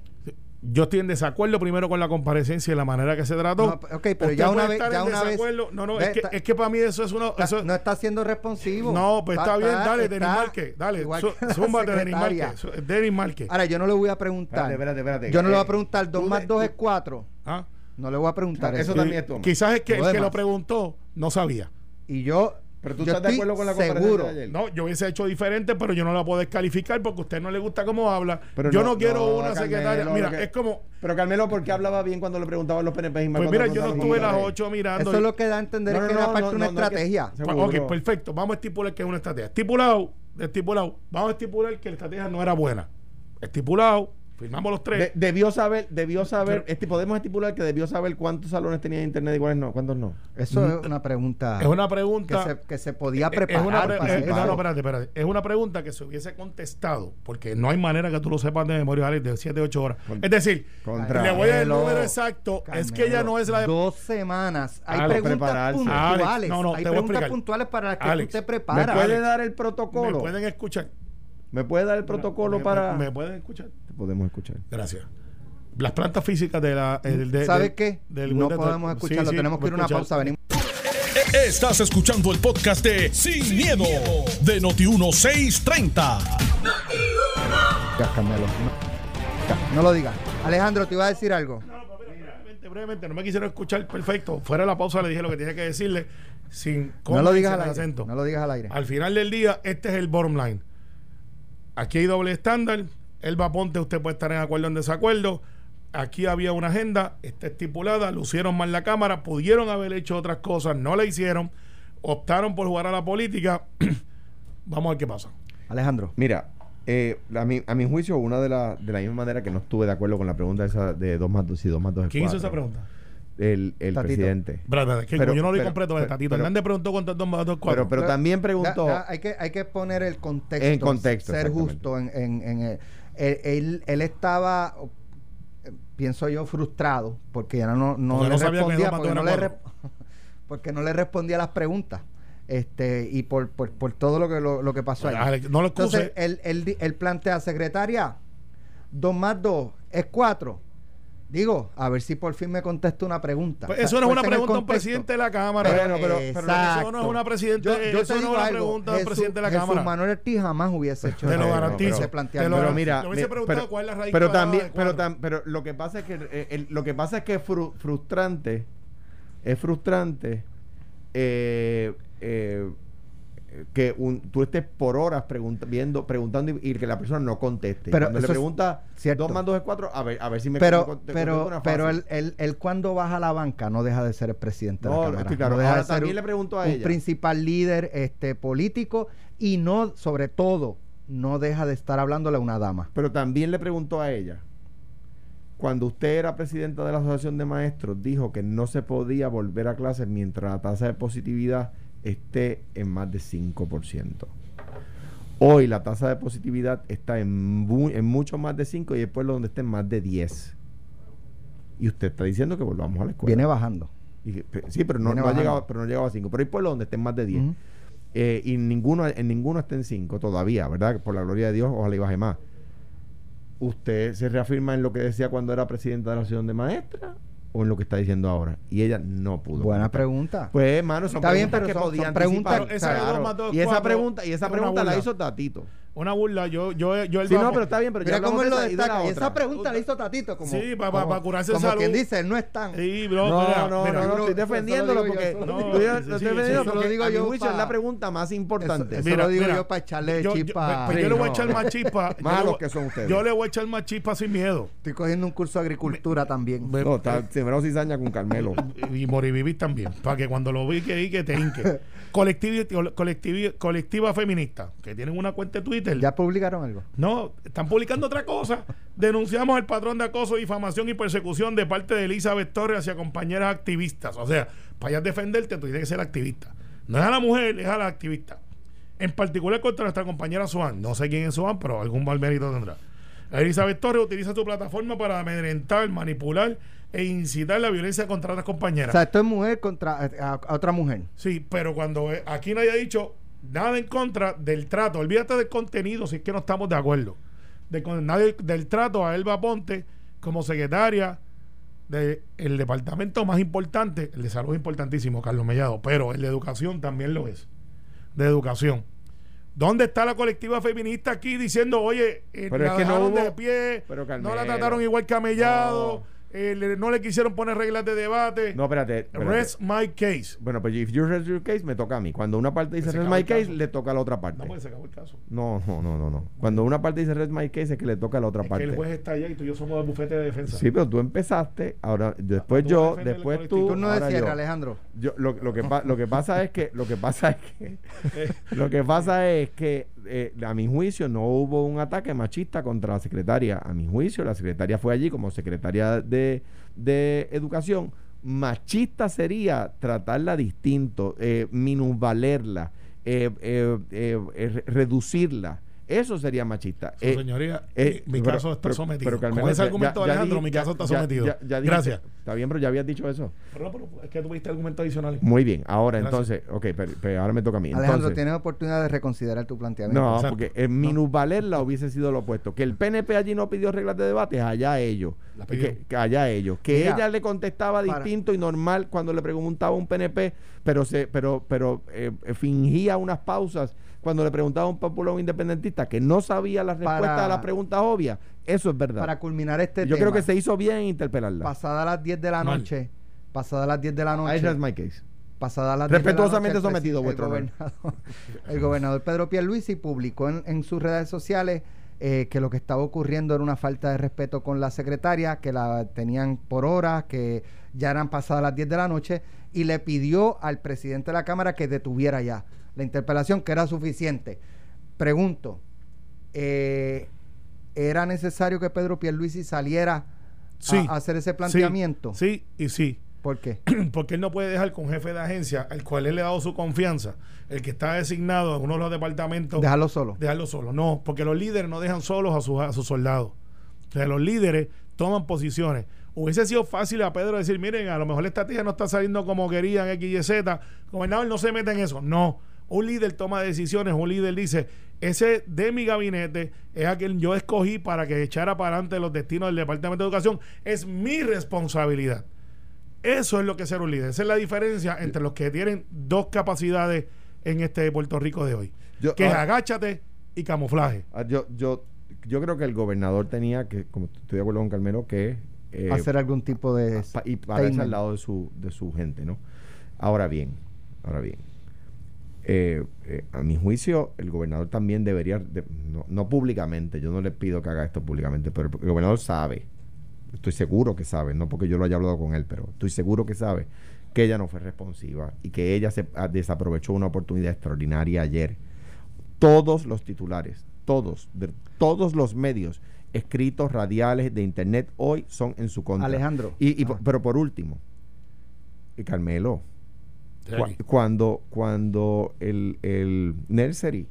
Yo estoy en desacuerdo primero con la comparecencia y la manera que se trató. No, ok, pero ya una vez- ya en una vez- desacuerdo. No, no, Ve, es que, es que para mí eso es uno. Está- Eso, no está siendo responsivo. no, pues está, bien, dale, Denis Márquez. Dale, zúmbate, Denis. Márquez. Denis Márquez. Ahora, yo no le voy a preguntar. Espérate, espérate, espérate. Yo no le voy Eh, a preguntar, 2 tú más de- 2 tú- es 4. Ah, No le voy a preguntar Eso eso. también es toma. Quizás es que Lo el que lo preguntó no sabía. Y yo Pero tú Yo estás de acuerdo con la comparecencia seguro. de ayer. No, yo hubiese hecho diferente, pero yo no la puedo descalificar porque a usted no le gusta cómo habla. Pero yo no- no, quiero no, una Carmelo, secretaria. Mira, que- es como. Pero Carmelo, ¿por qué hablaba bien cuando le preguntaban los PNP? y Pues mira, yo no estuve las PNP? 8 mirando. Eso es lo que da a entender No, que no, era parte no, de una no, no es que- estrategia. Seguro. Ok, perfecto. Vamos a estipular que es una estrategia. Estipulado, estipulado. Vamos a estipular que la estrategia no era buena. Estipulado, firmamos los tres. De- debió saber, debió saber, Pero- esti- podemos estipular que debió saber cuántos salones tenía de internet y cuáles no, cuántos no. Eso es una pregunta es una que pregunta. se, que se podía es preparar una pre- para eh, no, no, espérate, espérate. Es una pregunta que se hubiese contestado, porque no hay manera que tú lo sepas de memoria, Alex, de 7, 8 horas. Con- es decir, Contra. le voy a dar el número exacto. es que ella no es la de Dos semanas. Hay Alex, preguntas prepararse. puntuales. Alex, no, no, hay preguntas puntuales para las que Alex, tú te ¿Me preparas. puede Alex, dar el Me protocolo? pueden escuchar. ¿Me puede dar el protocolo Me- para...? Me, me pueden escuchar. Te podemos escuchar. Gracias. Las plantas físicas de la. el de- ¿Sabes qué? del no podemos escucharlo. sí, Tenemos que ir a una escuchar. pausa. Venimos. Estás escuchando el podcast de Sin, miedo, de Noti1630. Ya, Carmelo. No, no lo digas. Alejandro, te iba a decir algo. No, no, pero mira, brevemente, brevemente, no me quisieron escuchar perfecto. Fuera de la pausa le dije lo que tenía que decirle sin No lo digas al aire. acento. No lo digas al aire. Al final del día, este es el bottom line. Aquí hay doble estándar. Elba Ponte, usted puede estar en acuerdo o en desacuerdo. Aquí había una agenda, está estipulada, lucieron mal la cámara, pudieron haber hecho otras cosas, no la hicieron, optaron por jugar a la política. Vamos a ver qué pasa. Alejandro. Mira, eh, a, mi, a mi juicio, una de, la, de la misma manera que no estuve de acuerdo con la pregunta esa de 2 más 2 y 2 más 2 es ¿Quién hizo esa pregunta? El, el Tatito. presidente. Espera, espera, que Pero- yo no lo vi pero- completo de pero- Tatito. pero- Hernández preguntó cuántos dos más dos cuatro. Pero, pero también preguntó... Da- da- hay, que, hay que poner el contexto. En contexto, Ser justo. En, en- en el- él, él- él estaba, pienso yo, frustrado porque ya no, no Porque le no respondía. Porque no, le porque no le respondía a las preguntas. Este, y por, por, por todo lo que, lo, lo que pasó ahí. No lo. Entonces, él, él, di- él plantea, secretaria, dos más dos es cuatro. Digo, a ver si por fin me contesta una pregunta. Pues eso no es una en el pregunta a un presidente de la Cámara. Pero, pero, eso no es una presidente, Yo, yo eso no una pregunta del Jesús- presidente de la Jesús Cámara. Manuel Ortiz jamás hubiese hecho Te lo eso, garantizo. ese Te lo pero mira, Le hubiese preguntado pero, cuál es la raíz pero también, pero, tam- pero lo que pasa es que eh, el- lo que pasa es que es fru- frustrante, es frustrante eh, eh, que un- tú estés por horas viendo, preguntando y, y que la persona no conteste. Pero Cuando le pregunta cierto. 2 más 2 es 4, a ver, a ver si me pero, te pero, una pero él, él, él cuando baja a la banca no deja de ser el presidente de la Cámara. estoy claro. No deja Ahora de ser también un, le pregunto a un ella. principal líder este, político y no, sobre todo, no deja de estar hablándole a una dama. Pero también le preguntó a ella, cuando usted era presidenta de la Asociación de Maestros, dijo que no se podía volver a clases mientras la tasa de positividad esté en más de 5%. Hoy la tasa de positividad está en, mu- en mucho más de 5 y hay pueblos donde está en más de 10. Y usted está diciendo que volvamos a la escuela. Viene bajando. Y sí, pero no, ha llegado, pero no ha llegado a 5. Pero hay pueblos donde está en más de 10. Ujú. Eh, y ninguno, en ninguno está en 5 todavía, ¿verdad? Por la gloria de Dios, ojalá y baje más. ¿Usted se reafirma en lo que decía cuando era presidenta de la Asociación de Maestras o en lo que está diciendo ahora? Y ella no pudo. Buena contestar. pregunta. Pues, hermano, son Está bien, preguntas pero que son- podían son preguntas- anticipar. Pero esa de Claro. dos más dos es Y esa cuatro, pregunta, y esa una pregunta la burla. hizo Tatito. Una burla. Yo, yo, yo el Sí, no, pero está bien, pero ya Mira cómo hablamos él lo de esa y de la destaca. Y otra. esa pregunta la hizo Tatito como, Sí, pa- pa- como- pa curarse como salud. quien dice, no están. Sí, bro, No, mira, no, mira. no, estoy lo defendiéndolo digo yo, porque eso lo digo estoy- yo. lo Sí, estoy sí, defendiendo eso lo porque digo a mi yo juicio es pa- la pregunta más importante. Eso Mira, lo digo mira, yo para echarle Yo- yo- chispa. pues yo le voy a echar más chispa. yo Malos le voy- que son ustedes. Yo le voy a echar más chispa sin miedo. Estoy cogiendo un curso de agricultura también. No, está sembrado cizaña con Carmelo. y morivivir también, para que cuando lo vi que, que te hinque. Colectiva, colectiva, colectiva feminista, que tienen una cuenta de Twitter. ¿Ya publicaron algo? No, están publicando otra cosa. Denunciamos el patrón de acoso, difamación y persecución de parte de Elizabeth Torres hacia compañeras activistas. O sea, para ya defenderte, tú tienes que ser activista. No es a la mujer, es a la activista. En particular contra nuestra compañera Swan. No sé quién es Swan, pero algún mal mérito tendrá. Elizabeth Torres utiliza su plataforma para amedrentar, manipular e incitar la violencia contra las O compañeras. sea, esto es mujer contra a, a otra mujer. Sí, pero cuando eh, aquí nadie ha dicho nada en contra del trato, olvídate del contenido si es que no estamos de acuerdo. De, con- nadie, del trato a Elba Ponte como secretaria del departamento más importante, el de salud es importantísimo, Carlos Mellado, pero el de educación también lo es. De educación. ¿Dónde está la colectiva feminista aquí diciendo, oye, eh, Pero la es que no hubo- de pie, pero, no la trataron igual que a Mellado, eh, le- no le quisieron poner reglas de debate. No, espérate. espérate. Rest my case. Bueno, pues if you rest your case, me toca a mí. Cuando una parte dice rest my case, caso. le toca a la otra parte. No, pues se acabó el caso. No, no, no, no, no. Cuando una parte dice rest my case, es que le toca a la otra Es que parte. el juez está allá y tú y yo somos del bufete de defensa. Sí, pero tú empezaste, ahora después tú yo, después tú, Turno ahora de cierre, yo. Alejandro. Yo, lo, lo que pa- lo que pasa es que lo que pasa es que lo que pasa es que eh, a mi juicio no hubo un ataque machista contra la secretaria. A mi juicio la secretaria fue allí como secretaria de, de educación. Machista sería tratarla distinto eh, minusvalerla eh, eh, re- reducirla eso sería machista Su Eh, señoría, eh, mi pero- caso está pero- sometido. pero, Carmelo, Con ese argumento ya- de ya Alejandro, mi caso está ya- sometido. ya- ya dijiste- Gracias. Está bien, pero ya habías dicho eso. Pero no, pero es que tuviste argumentos adicionales. Muy bien. Ahora Gracias. entonces, ok, pero, pero ahora me toca a mí. Alejandro, Entonces, tienes oportunidad de reconsiderar tu planteamiento. no, Exacto. porque en minusvalerla hubiese sido lo opuesto. Que el PNP allí no pidió reglas de debate, allá ellos. Que, que allá ellos. Que Mira, ella le contestaba para- distinto y normal cuando le preguntaba a un PNP, pero se, pero, pero eh, fingía unas pausas cuando le preguntaba a un popular o un independentista que no sabía la respuesta Para- a las preguntas obvias. Eso es verdad. Para culminar este Yo tema, creo que se hizo bien en interpelarla. pasada las 10 de la Mal. noche, pasada las 10 de la I noche, rest my case. pasada las 10 de la Respetuosamente noche, sometido, vuestro gobernador, el gobernador Pedro Pierluisi publicó en, en sus redes sociales eh, que lo que estaba ocurriendo era una falta de respeto con la secretaria, que la tenían por horas, que ya eran pasadas las 10 de la noche, y le pidió al presidente de la Cámara que detuviera ya la interpelación, que era suficiente. Pregunto, eh, ¿era necesario que Pedro Pierluisi saliera a- Sí. a, hacer ese Sí, planteamiento? Sí, y sí. ¿Por qué? Porque él no puede dejar con jefe de agencia, al cual él le ha dado su confianza, el que está designado en uno de los departamentos, Dejarlo solo. dejarlo solo. No, porque los líderes no dejan solos a sus, a sus soldados. O sea, los líderes toman posiciones. Hubiese sido fácil a Pedro decir, miren, a lo mejor la estrategia no está saliendo como querían X, Y, Z. Gobernador, no se mete en eso. No. Un líder toma decisiones, un líder dice, ese de mi gabinete es a quien yo escogí para que echara para adelante los destinos del Departamento de Educación. Es mi responsabilidad. Eso es lo que es ser un líder. Esa es la diferencia entre los que tienen dos capacidades en este Puerto Rico de hoy. Yo- que es ah. agáchate y camuflaje. Ah, Yo, yo, yo creo que el gobernador tenía que, como estoy de acuerdo con Carmelo, que eh, hacer algún tipo de pa- y pararse statement. al lado de su, de su gente, ¿no? Ahora bien, ahora bien, eh, eh, a mi juicio, el gobernador también debería, de- no, no públicamente, yo no le pido que haga esto públicamente, pero el gobernador sabe, estoy seguro que sabe, no porque yo lo haya hablado con él, pero estoy seguro que sabe que ella no fue responsiva y que ella se ah, desaprovechó una oportunidad extraordinaria ayer. Todos los titulares, todos, de todos los medios escritos, radiales, de internet, hoy son en su contra. Alejandro. Y, y Ah. por- pero por último, y Carmelo, Cuando, cuando el, el nursery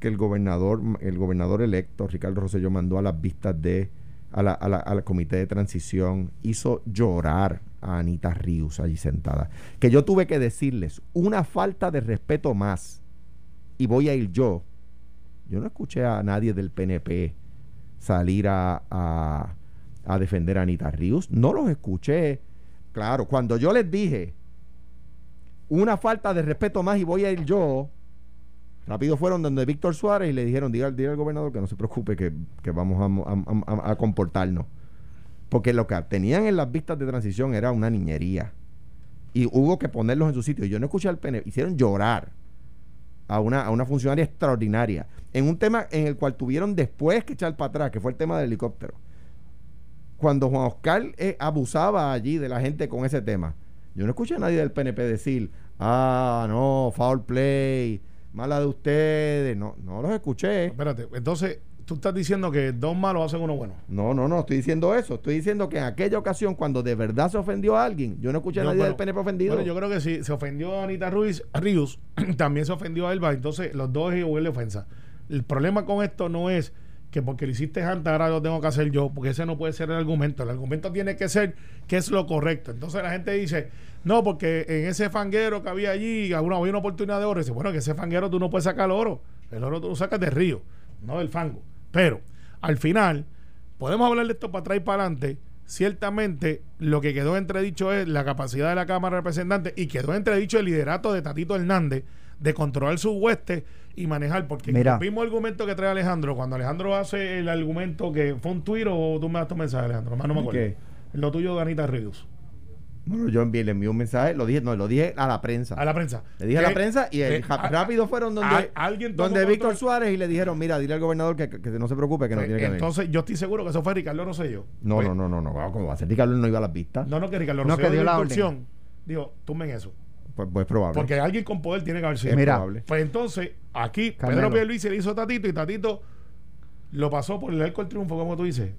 que el gobernador, el gobernador electo, Ricardo Rosselló, mandó a las vistas de a la, a la- al comité de transición, hizo llorar a Anita Rius allí sentada. Que yo tuve que decirles una falta de respeto más. Y voy a ir yo. Yo no escuché a nadie del PNP salir a, a, a defender a Anita Rius. No los escuché. Claro, cuando yo les dije una falta de respeto más y voy a ir yo, rápido fueron donde Víctor Suárez y le dijeron, diga, diga al gobernador que no se preocupe, que, que vamos a, a- comportarnos. Porque lo que tenían en las vistas de transición era una niñería. Y hubo que ponerlos en su sitio. Yo no escuché al PNP, hicieron llorar a una, a una funcionaria extraordinaria. En un tema en el cual tuvieron después que echar para atrás, que fue el tema del helicóptero. Cuando Juan Oscar eh, abusaba allí de la gente con ese tema, yo no escuché a nadie del PNP decir, ah, no, foul play, mala de ustedes. No, no los escuché. Espérate, entonces tú estás diciendo que dos malos hacen uno bueno. No, no, no, estoy diciendo eso. Estoy diciendo que en aquella ocasión, cuando de verdad se ofendió a alguien, yo no escuché a nadie pero- del PNP ofendido. Bueno, yo creo que si se ofendió a Anita Ruiz, Ríos, también se ofendió a Elba, entonces los dos es igual de ofensa. El problema con esto no es que porque lo hiciste antes ahora lo tengo que hacer yo, porque ese no puede ser el argumento. El argumento tiene que ser que es lo correcto. Entonces la gente dice, no, porque en ese fanguero que había allí había una oportunidad de oro. Dice, bueno, que ese fanguero tú no puedes sacar oro. El oro tú lo sacas del río, no del fango. Pero al final, podemos hablar de esto para atrás y para adelante. Ciertamente, lo que quedó entredicho es la capacidad de la Cámara de Representantes y quedó entredicho el liderato de Tatito Hernández de controlar su hueste y manejar. Porque Mira. el mismo argumento que trae Alejandro, cuando Alejandro hace el argumento que fue un tuit o tú me das tu mensaje, Alejandro, más no me acuerdo. ¿Qué? Lo tuyo de Anita Ríos. Bueno, yo envié, le envié un mensaje, lo dije, no, lo dije a la prensa. A la prensa. Le dije a la Que- prensa y el, a- rápido fueron donde, a- alguien donde Víctor control. Suárez y le dijeron, mira, dile al gobernador que, que- no se preocupe, que no Pues, tiene que venir. entonces, yo estoy seguro que eso fue Ricardo Rosselló. No, Pues, no, no, no, no, ¿cómo va a ser? Ricardo no iba a las vistas. No, no, que Ricardo No, Rosselló que dio dio la instrucción. Digo, tumben eso. Pues, pues es probable. Porque alguien con poder tiene que haber sido. es Mira. probable. Pues entonces, aquí Carmelo. Pedro Pierluisi le hizo a Tatito y Tatito lo pasó por el arco del triunfo, como tú dices.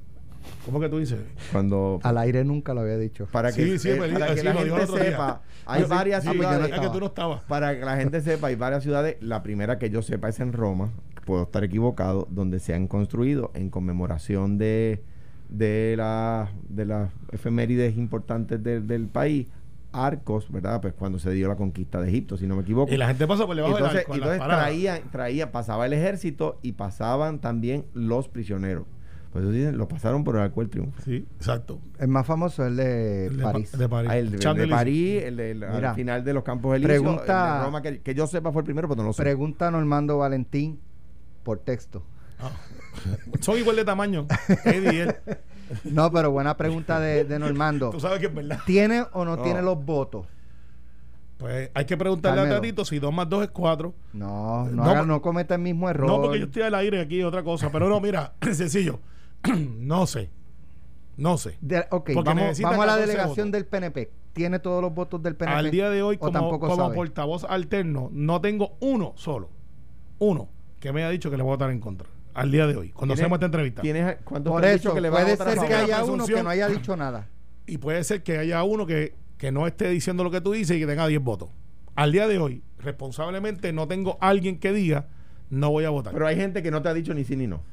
¿Cómo que tú dices? Cuando Al aire nunca lo había dicho. para que, Sí, sí, eh, para que sí, la gente sepa, hay sí- varias sí, pues, no ciudades. es que tú no estabas. Para que la gente sepa, hay varias ciudades. La primera que yo sepa es en Roma. Puedo estar equivocado, donde se han construido en conmemoración de, de, la, de las efemérides importantes del- del país arcos, ¿verdad? Pues cuando se dio la conquista de Egipto, si no me equivoco. Y la gente pasa por debajo entonces, del arco. entonces traía, traía, pasaba el ejército y pasaban también los prisioneros. Por eso dicen, los pasaron por el arco del triunfo. Sí, exacto. El más famoso es el de El de Pa- París. de París. Ah, el de, de. París, el de, al Mira, final de los Campos Elíseos, pregunta- el de Roma, que, que yo sepa fue el primero, pero no lo sé. Pregunta a Normando Valentín por texto. Ah. Son igual de tamaño. Eddie él. No, pero buena pregunta de, de Normando. Tú sabes que es verdad. ¿Tiene o no, No. tiene los votos? Pues hay que preguntarle a Tatito si 2 más 2 es 4. No, no, No, haga- por- no cometa el mismo error. No, porque yo estoy al aire aquí, otra cosa. Pero no, mira, sencillo. no sé. No sé. De- ok, Porque vamos, a la 14 delegación votos. del PNP. ¿Tiene todos los votos del PNP? Al día de hoy, ¿O como, tampoco como sabe? portavoz alterno, no tengo uno solo. Uno que me haya dicho que le voy a votar en contra. Al día de hoy, cuando ¿Tienes- hacemos esta entrevista. ¿Tienes, ¿Cuántos Por eso, que le a puede a ser que haya uno que no haya dicho nada. Y puede ser que haya uno que, que no esté diciendo lo que tú dices y que tenga 10 votos. Al día de hoy, responsablemente, no tengo alguien que diga no voy a votar. Pero hay gente que no te ha dicho ni sí ni no. no,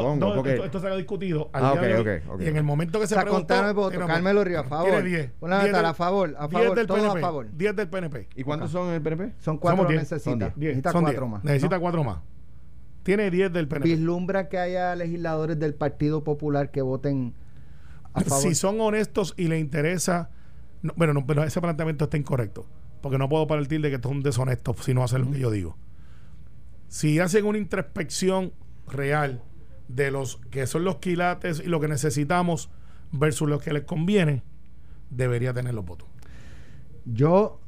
Supongo, no, porque esto, esto se ha discutido al Ah, día de ok, hoy. ok, ok. Y en el momento que O se sea, preguntó... contaron el voto. Carmelo Río, a favor. Tiene 10. Una 10 vez del- a favor, a 10 favor, del todos a PNP. favor. 10 del PNP. ¿Y cuántos son en el PNP? Son cuatro diez, necesita. son diez. 10. Necesita Son cuatro 10. más. Necesita ¿no? 4 más. Tiene 10 del PNP. Vislumbra que haya legisladores del Partido Popular que voten a favor. Si son honestos y les interesa... no, bueno, no, pero ese planteamiento está incorrecto. Porque no puedo partir de que son deshonestos si no hacen lo que yo digo. Si hacen una introspección real de los que son los quilates y lo que necesitamos versus lo que les conviene, debería tener los votos. Yo,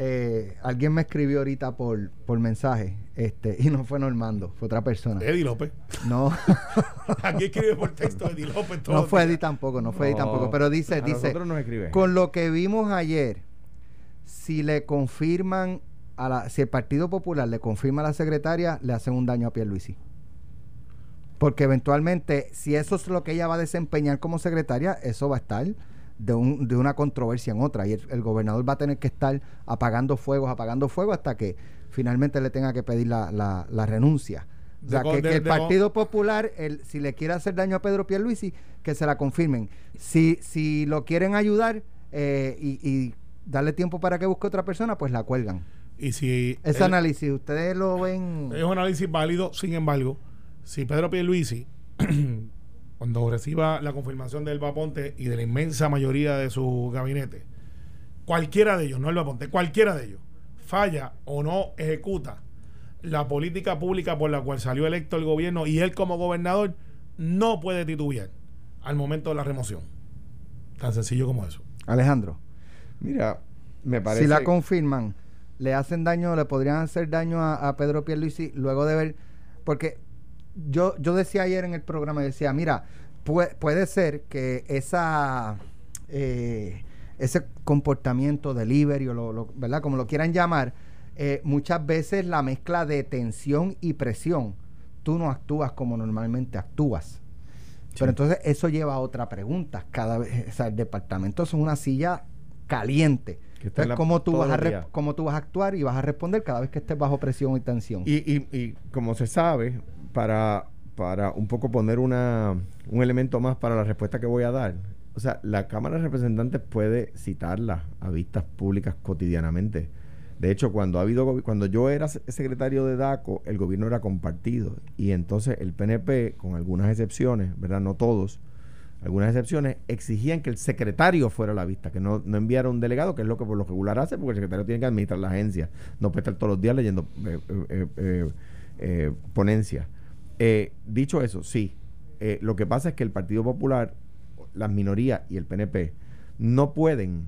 eh, alguien me escribió ahorita por, por mensaje, este, y no fue Normando, fue otra persona. Eddie López. No, Aquí escribe por texto Eddie López. no fue. Eddie tampoco, no fue Eddie No, tampoco, pero dice, a dice, nos con lo que vimos ayer, si le confirman a la, si el Partido Popular le confirma a la secretaria, le hacen un daño a Pierluisi. Porque eventualmente, si eso es lo que ella va a desempeñar como secretaria, eso va a estar de, un- de una controversia en otra. Y el, el gobernador va a tener que estar apagando fuegos, apagando fuegos hasta que finalmente le tenga que pedir la, la- la renuncia. O sea, De- que, de- que el de- Partido Popular, el, si le quiere hacer daño a Pedro Pierluisi, que se la confirmen. Si, si lo quieren ayudar eh, y, y darle tiempo para que busque otra persona, pues la cuelgan. Y si Ese él- análisis, ustedes lo ven... es un análisis válido, sin embargo, si Pedro Pierluisi, cuando reciba la confirmación del Vaponte y de la inmensa mayoría de su gabinete, cualquiera de ellos, no el Vaponte, cualquiera de ellos, falla o no ejecuta la política pública por la cual salió electo el gobierno y él como gobernador no puede titubear al momento de la remoción. Tan sencillo como eso. Alejandro, Mira, me parece. si la confirman, le hacen daño, le podrían hacer daño a, a Pedro Pierluisi luego de ver... Porque yo, yo decía ayer en el programa, decía, mira, pue- puede ser que esa... eh, ese comportamiento delivery o lo, lo- ¿verdad? Como lo quieran llamar, eh, muchas veces la mezcla de tensión y presión, tú no actúas como normalmente actúas. Pero entonces eso lleva a otra pregunta. Cada vez, o sea, el departamento es una silla caliente. Entonces, en la- ¿cómo tú, vas a cómo tú vas a actuar y vas a responder cada vez que estés bajo presión y tensión? Y, y, y como se sabe, para, para un poco poner una, un elemento más para la respuesta que voy a dar, o sea, la Cámara de Representantes puede citarla a vistas públicas cotidianamente. De hecho, cuando ha habido cuando yo era se- secretario de DACO, el gobierno era compartido y entonces el PNP, con algunas excepciones, ¿verdad? No todos, algunas excepciones, exigían que el secretario fuera a la vista, que no, no enviara un delegado, que es lo que por lo regular hace, porque el secretario tiene que administrar la agencia, no puede estar todos los días leyendo eh, eh, eh, eh, eh, ponencias. Dicho eso, sí, lo que pasa es que el Partido Popular las minorías y el PNP no pueden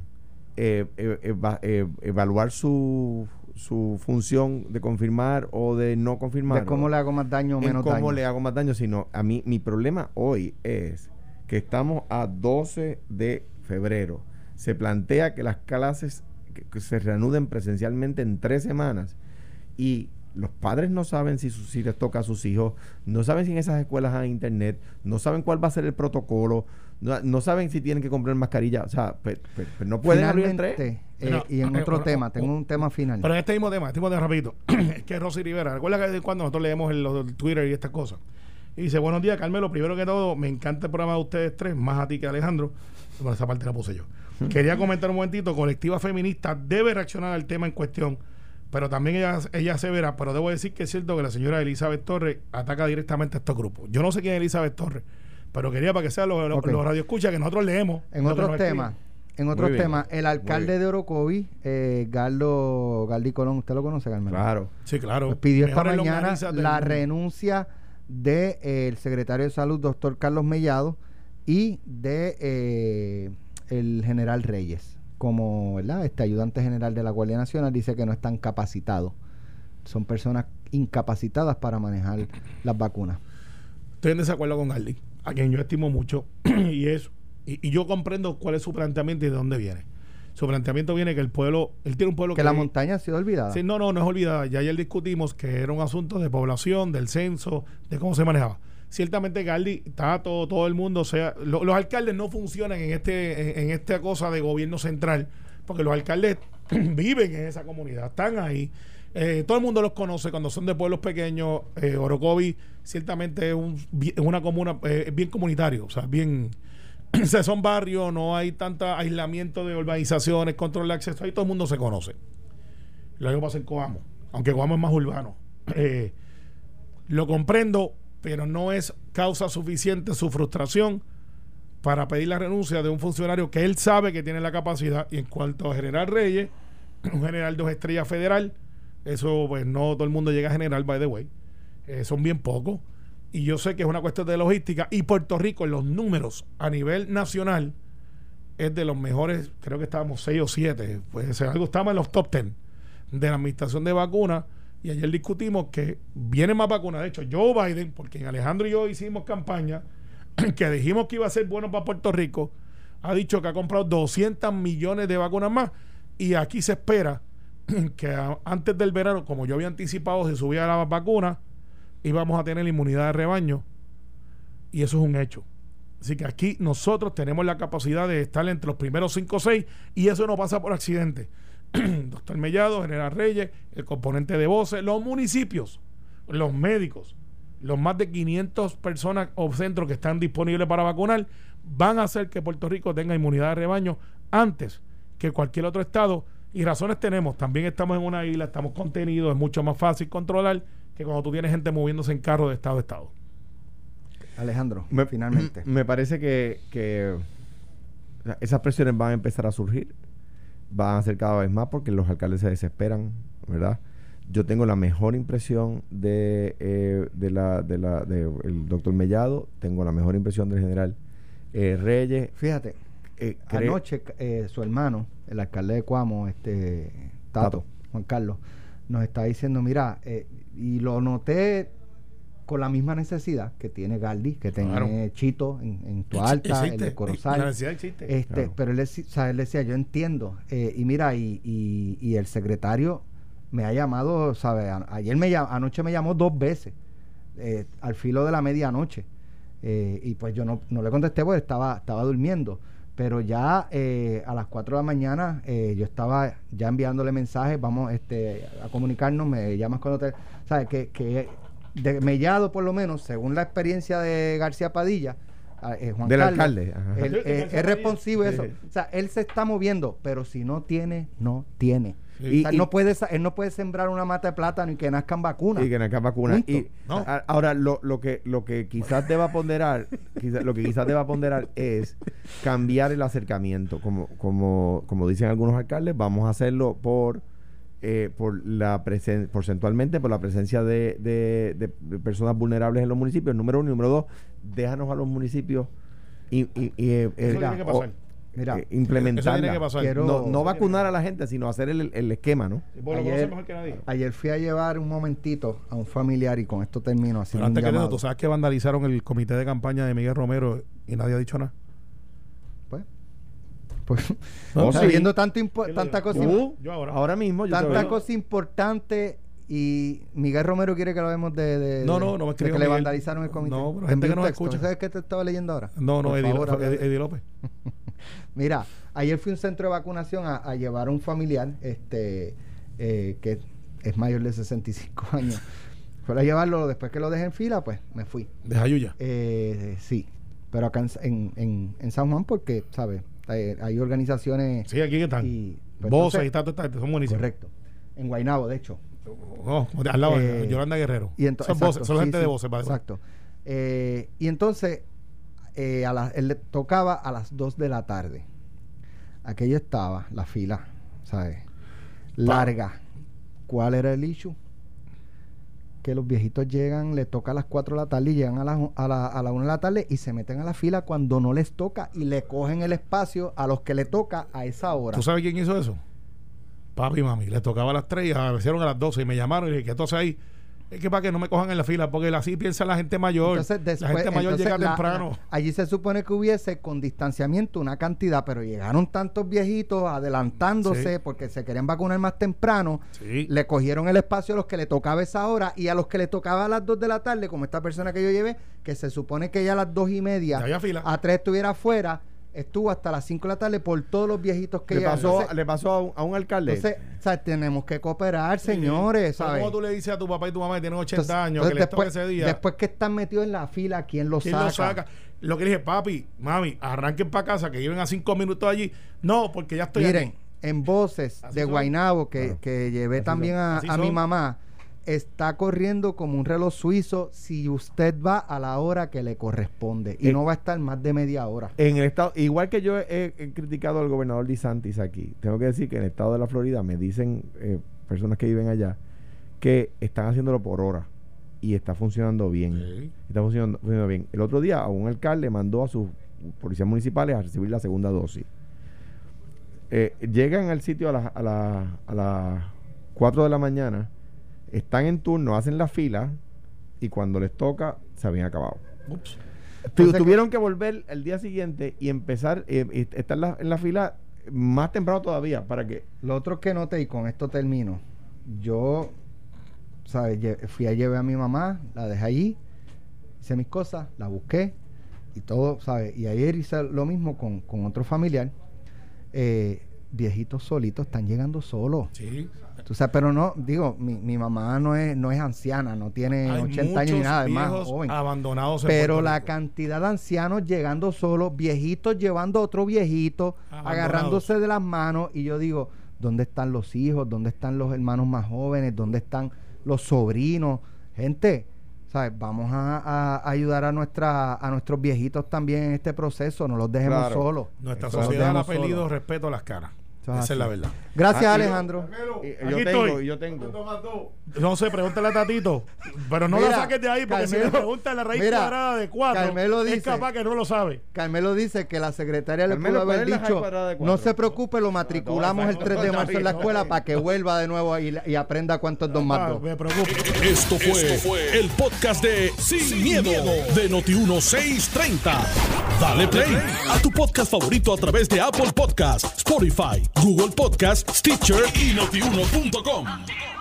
eh, eh, eva- eh, evaluar su, su función de confirmar o de no confirmar. De cómo le hago más daño o en menos cómo daño. le hago más daño, sino a mí mi problema hoy es que estamos a 12 de febrero. Se plantea que las clases que se reanuden presencialmente en tres semanas y los padres no saben si, su- si les toca a sus hijos, no saben si en esas escuelas hay internet, no saben cuál va a ser el protocolo, no, no saben si tienen que comprar mascarilla, o sea, pe- pe- pe- no pueden abrir entre Finalmente, eh, No, y en otro tema, tengo un tema final. Pero en este mismo tema, este mismo tema rapidito, es que Rosy Rivera, recuerda que de cuando nosotros leemos el, del Twitter y estas cosas. Y dice, buenos días, Carmelo, primero que todo, me encanta el programa de ustedes tres, más a ti que a Alejandro. Bueno, esa parte la puse yo. Quería comentar un momentito, colectiva feminista debe reaccionar al tema en cuestión, pero también ella, ella asevera, pero debo decir que es cierto que la señora Elizabeth Torres ataca directamente a estos grupos. Yo no sé quién es Elizabeth Torres, pero quería para que sean los, los, Ok. los radioescuchas que nosotros leemos. En otros temas, en otros temas, el alcalde de Orocovi, eh, Gardo, Galdi Colón, ¿usted lo conoce, Carmen? Claro. Sí, claro. Pues pidió esta mañana del la renuncia del de, eh, el secretario de salud, doctor Carlos Mellado, y de eh, el general Reyes, como ¿verdad? este ayudante general de la Guardia Nacional, dice que no están capacitados. Son personas incapacitadas para manejar las vacunas. Estoy en desacuerdo con Gardi, a quien yo estimo mucho, y eso. Y, y yo comprendo cuál es su planteamiento y de dónde viene. Su planteamiento viene que el pueblo, él tiene un pueblo Que la montaña ha sido olvidada. Sí, no, no, no es olvidada. Ya ayer discutimos que era un asunto de población, del censo, de cómo se manejaba. Ciertamente, Galdi, está todo, todo el mundo, o sea, lo- los alcaldes no funcionan en este, en, en esta cosa de gobierno central, porque los alcaldes viven en esa comunidad, están ahí. Eh, todo el mundo los conoce cuando son de pueblos pequeños. Eh, Orocovi ciertamente es, un, es una comuna eh, bien comunitario, o sea, bien, o sea, son barrios, no hay tanta aislamiento de urbanizaciones, control de acceso, ahí todo el mundo se conoce. Lo mismo pasa en Coamo, aunque Coamo es más urbano. Eh, lo comprendo, pero no es causa suficiente su frustración para pedir la renuncia de un funcionario que él sabe que tiene la capacidad. Y en cuanto a General Reyes, un general dos estrellas federal, eso pues no todo el mundo llega a general, by the way. Eh, son bien pocos. Y yo sé que es una cuestión de logística. Y Puerto Rico, en los números a nivel nacional, es de los mejores, creo que estábamos 6 o 7, pues algo estamos en los top 10 de la administración de vacunas. Y ayer discutimos que viene más vacunas. De hecho, Joe Biden, porque Alejandro y yo hicimos campaña, que dijimos que iba a ser bueno para Puerto Rico, ha dicho que ha comprado 200 millones de vacunas más. Y aquí se espera que antes del verano, como yo había anticipado, se subía la vacuna, íbamos a tener inmunidad de rebaño. Y eso es un hecho. Así que aquí nosotros tenemos la capacidad de estar entre los primeros 5 o 6 y eso no pasa por accidente. Doctor Mellado, General Reyes, el componente de voces, los municipios, los médicos, los más de 500 personas o centros que están disponibles para vacunar, van a hacer que Puerto Rico tenga inmunidad de rebaño antes que cualquier otro estado. Y razones tenemos, también estamos en una isla, estamos contenidos, es mucho más fácil controlar que cuando tú tienes gente moviéndose en carro de estado a estado. Alejandro, Me- finalmente. Me parece que, que esas presiones van a empezar a surgir, van a ser cada vez más porque los alcaldes se desesperan, ¿verdad? Yo tengo la mejor impresión de, eh, de la, de la, de el doctor Mellado, tengo la mejor impresión del general eh, Reyes. Fíjate, eh, cre- Anoche eh, su hermano, el alcalde de Cuamo, este Tato, Tato. Juan Carlos, nos está diciendo, mira, eh, y lo noté con la misma necesidad que tiene Galdi, que tiene Claro. Chito en, en tu alta, el Existe, de La necesidad existe. Este, Claro. pero él, o sea, él decía, yo entiendo. eh, y mira, y, y, y el secretario me ha llamado, ¿sabes? Ayer me llam- anoche me llamó dos veces, al filo de la medianoche. Y pues yo no, no le contesté porque estaba, estaba durmiendo. Pero ya eh, a las 4 de la mañana eh, yo estaba ya enviándole mensajes, vamos este, a comunicarnos, me llamas cuando te... ¿Sabes? Que, que de Mellado, por lo menos, según la experiencia de García Padilla, a- eh, Juan Del Carlos, alcalde, ajá. él, es responsivo eso. O sea, él se está moviendo, pero si no tiene, no tiene. Sí. O sea, Y- no puede, sa- él no puede sembrar una mata de plátano y que nazcan vacunas. Y que nazcan vacunas. Punto. Y No. a- ahora lo, lo que lo que quizás deba ponderar, quizá- lo que quizás deba ponderar es cambiar el acercamiento. Como, como, como dicen algunos alcaldes, vamos a hacerlo por eh, por la presen porcentualmente por la presencia de, de- personas vulnerables en los municipios, número uno, y número dos, déjanos a los municipios y, y- y, eh, eh, Eso tiene que pasar. Mira, eh, implementarla. que pasar. Quiero- no, no vacunar a la gente, sino hacer el, el esquema, ¿no? Vos Ayer- mejor que nadie. ayer fui a llevar un momentito a un familiar y con esto termino Pero haciendo un antes que eso, tú sabes que vandalizaron el comité de campaña de Miguel Romero y nadie ha dicho nada. Pues, pues No, sí. sabiendo tanto impo- ¿Quién lo tanta cosa, Tú, yo ahora. Ahora mismo yo tanta cosa importante y Miguel Romero quiere que lo vemos de, de- No, no, no me de escribió que le Miguel. vandalizaron el comité. No, pero Te gente que texto. escucha. ¿Sabes qué te estaba leyendo ahora? No, no, Eddie, favor, López- de-. Mira, ayer fui a un centro de vacunación a, a llevar a un familiar este eh, que es mayor de 65 años. Fue a llevarlo después que lo dejé en fila, pues me fui. De Jayuya. Eh, sí, pero acá en, en, en- San Juan porque, ¿sabes? Hay, hay organizaciones Sí, aquí que están. y... pues, Voces entonces- y tal, tal, tal, son buenísimos. Correcto. En Guaynabo, de hecho. Oh, al lado de Eh, Yolanda Guerrero. Y son voces, son sí, gente sí, de voces. Exacto. Eh, y entonces, eh, a la- él le tocaba a las 2 de la tarde. Aquello estaba, la fila, ¿sabes? Larga. ¿Cuál era el issue? Que los viejitos llegan, les toca a las 4 de la tarde y llegan a, las u- a la, a la 1 de la tarde y se meten a la fila cuando no les toca y le cogen el espacio a los que le toca a esa hora. ¿Tú sabes quién hizo eso? Papi y mami. Les tocaba a las 3 y aparecieron a las 12 y me llamaron y dije, ¿qué entonces ahí? Es que para que no me cojan en la fila, porque así piensa la gente mayor. Entonces, después, la gente mayor entonces llega la- temprano. la- allí se supone que hubiese con distanciamiento una cantidad, pero llegaron tantos viejitos adelantándose Sí. porque se querían vacunar más temprano. Sí. Le cogieron el espacio a los que le tocaba esa hora y a los que le tocaba a las 2 de la tarde, como esta persona que yo llevé, que se supone que ya a las dos y media había fila. a 3 estuviera afuera, estuvo hasta las 5 de la tarde por todos los viejitos que le llegan. pasó, Entonces, le pasó a un, a un alcalde. entonces, ¿sabes? tenemos que cooperar, señores, ¿sabes? ¿Cómo tú le dices a tu papá y tu mamá que tienen 80 Entonces- años, entonces que les toque después, ese día? después que están metidos en la fila, ¿quién los ¿Quién saca? lo saca? Lo que le dije, papi, mami, arranquen para casa, que lleven a cinco minutos allí. No, porque ya estoy Miren, aquí. en voces Así de son. Guainabo que, Claro. que llevé Así también son. a, mi mamá, está corriendo como un reloj suizo si usted va a la hora que le corresponde y Eh, no va a estar más de media hora. En el estado, igual que yo he, he criticado al gobernador DeSantis aquí, tengo que decir que en el estado de la Florida me dicen eh, personas que viven allá que están haciéndolo por hora y está funcionando bien. Sí. Está funcionando, funcionando bien. El otro día a un alcalde mandó a sus policías municipales a recibir la segunda dosis. Eh, llegan al sitio a las a la- a las 4 de la mañana, están en turno, hacen la fila y cuando les toca se habían acabado. Ups. Entonces, tuvieron que volver el día siguiente y empezar, eh, y estar en la, en la fila más temprano todavía para que... Lo otro que noté, y con esto termino, yo, ¿sabes? Fui a llevar a mi mamá, la dejé allí, hice mis cosas, la busqué y todo, ¿sabes? Y ayer hice lo mismo con, con otro familiar. Eh, viejitos solitos están llegando solos. Sí. Tú sabes, pero no, digo, mi, mi mamá no es, no es anciana, no tiene Hay 80 años ni nada, es más joven. abandonados en Pero Puerto la Rico. cantidad de ancianos llegando solos, viejitos llevando a otro viejito, agarrándose de las manos, y yo digo, ¿dónde están los hijos? ¿Dónde están los hermanos más jóvenes? ¿Dónde están los sobrinos? Gente, ¿sabes? Vamos a, a ayudar a nuestra, a nuestros viejitos también en este proceso, no los dejemos Claro. solos. Nuestra sociedad ha perdido solos. respeto a las caras. Esa así. es la verdad. Gracias, Ah, Alejandro. Yo estoy. tengo, y yo tengo. No sé, pregúntale a Tatito. Pero no Mira, la saques de ahí, porque si le preguntas la raíz mira, cuadrada de 4, Carmelo es dice- capaz que no lo sabe. Carmelo dice que la secretaria le pudo ¿cuál haber dicho, no se preocupe, lo matriculamos No, el 3 de marzo en la escuela para que vuelva de nuevo y, y aprenda cuánto es dos más Ah, me preocupa. Esto fue, el podcast de Sin, miedo, de Noti1630. Dale play a tu podcast favorito a través de Apple Podcasts, Spotify, Google Podcasts, Stitcher y notiuno.com.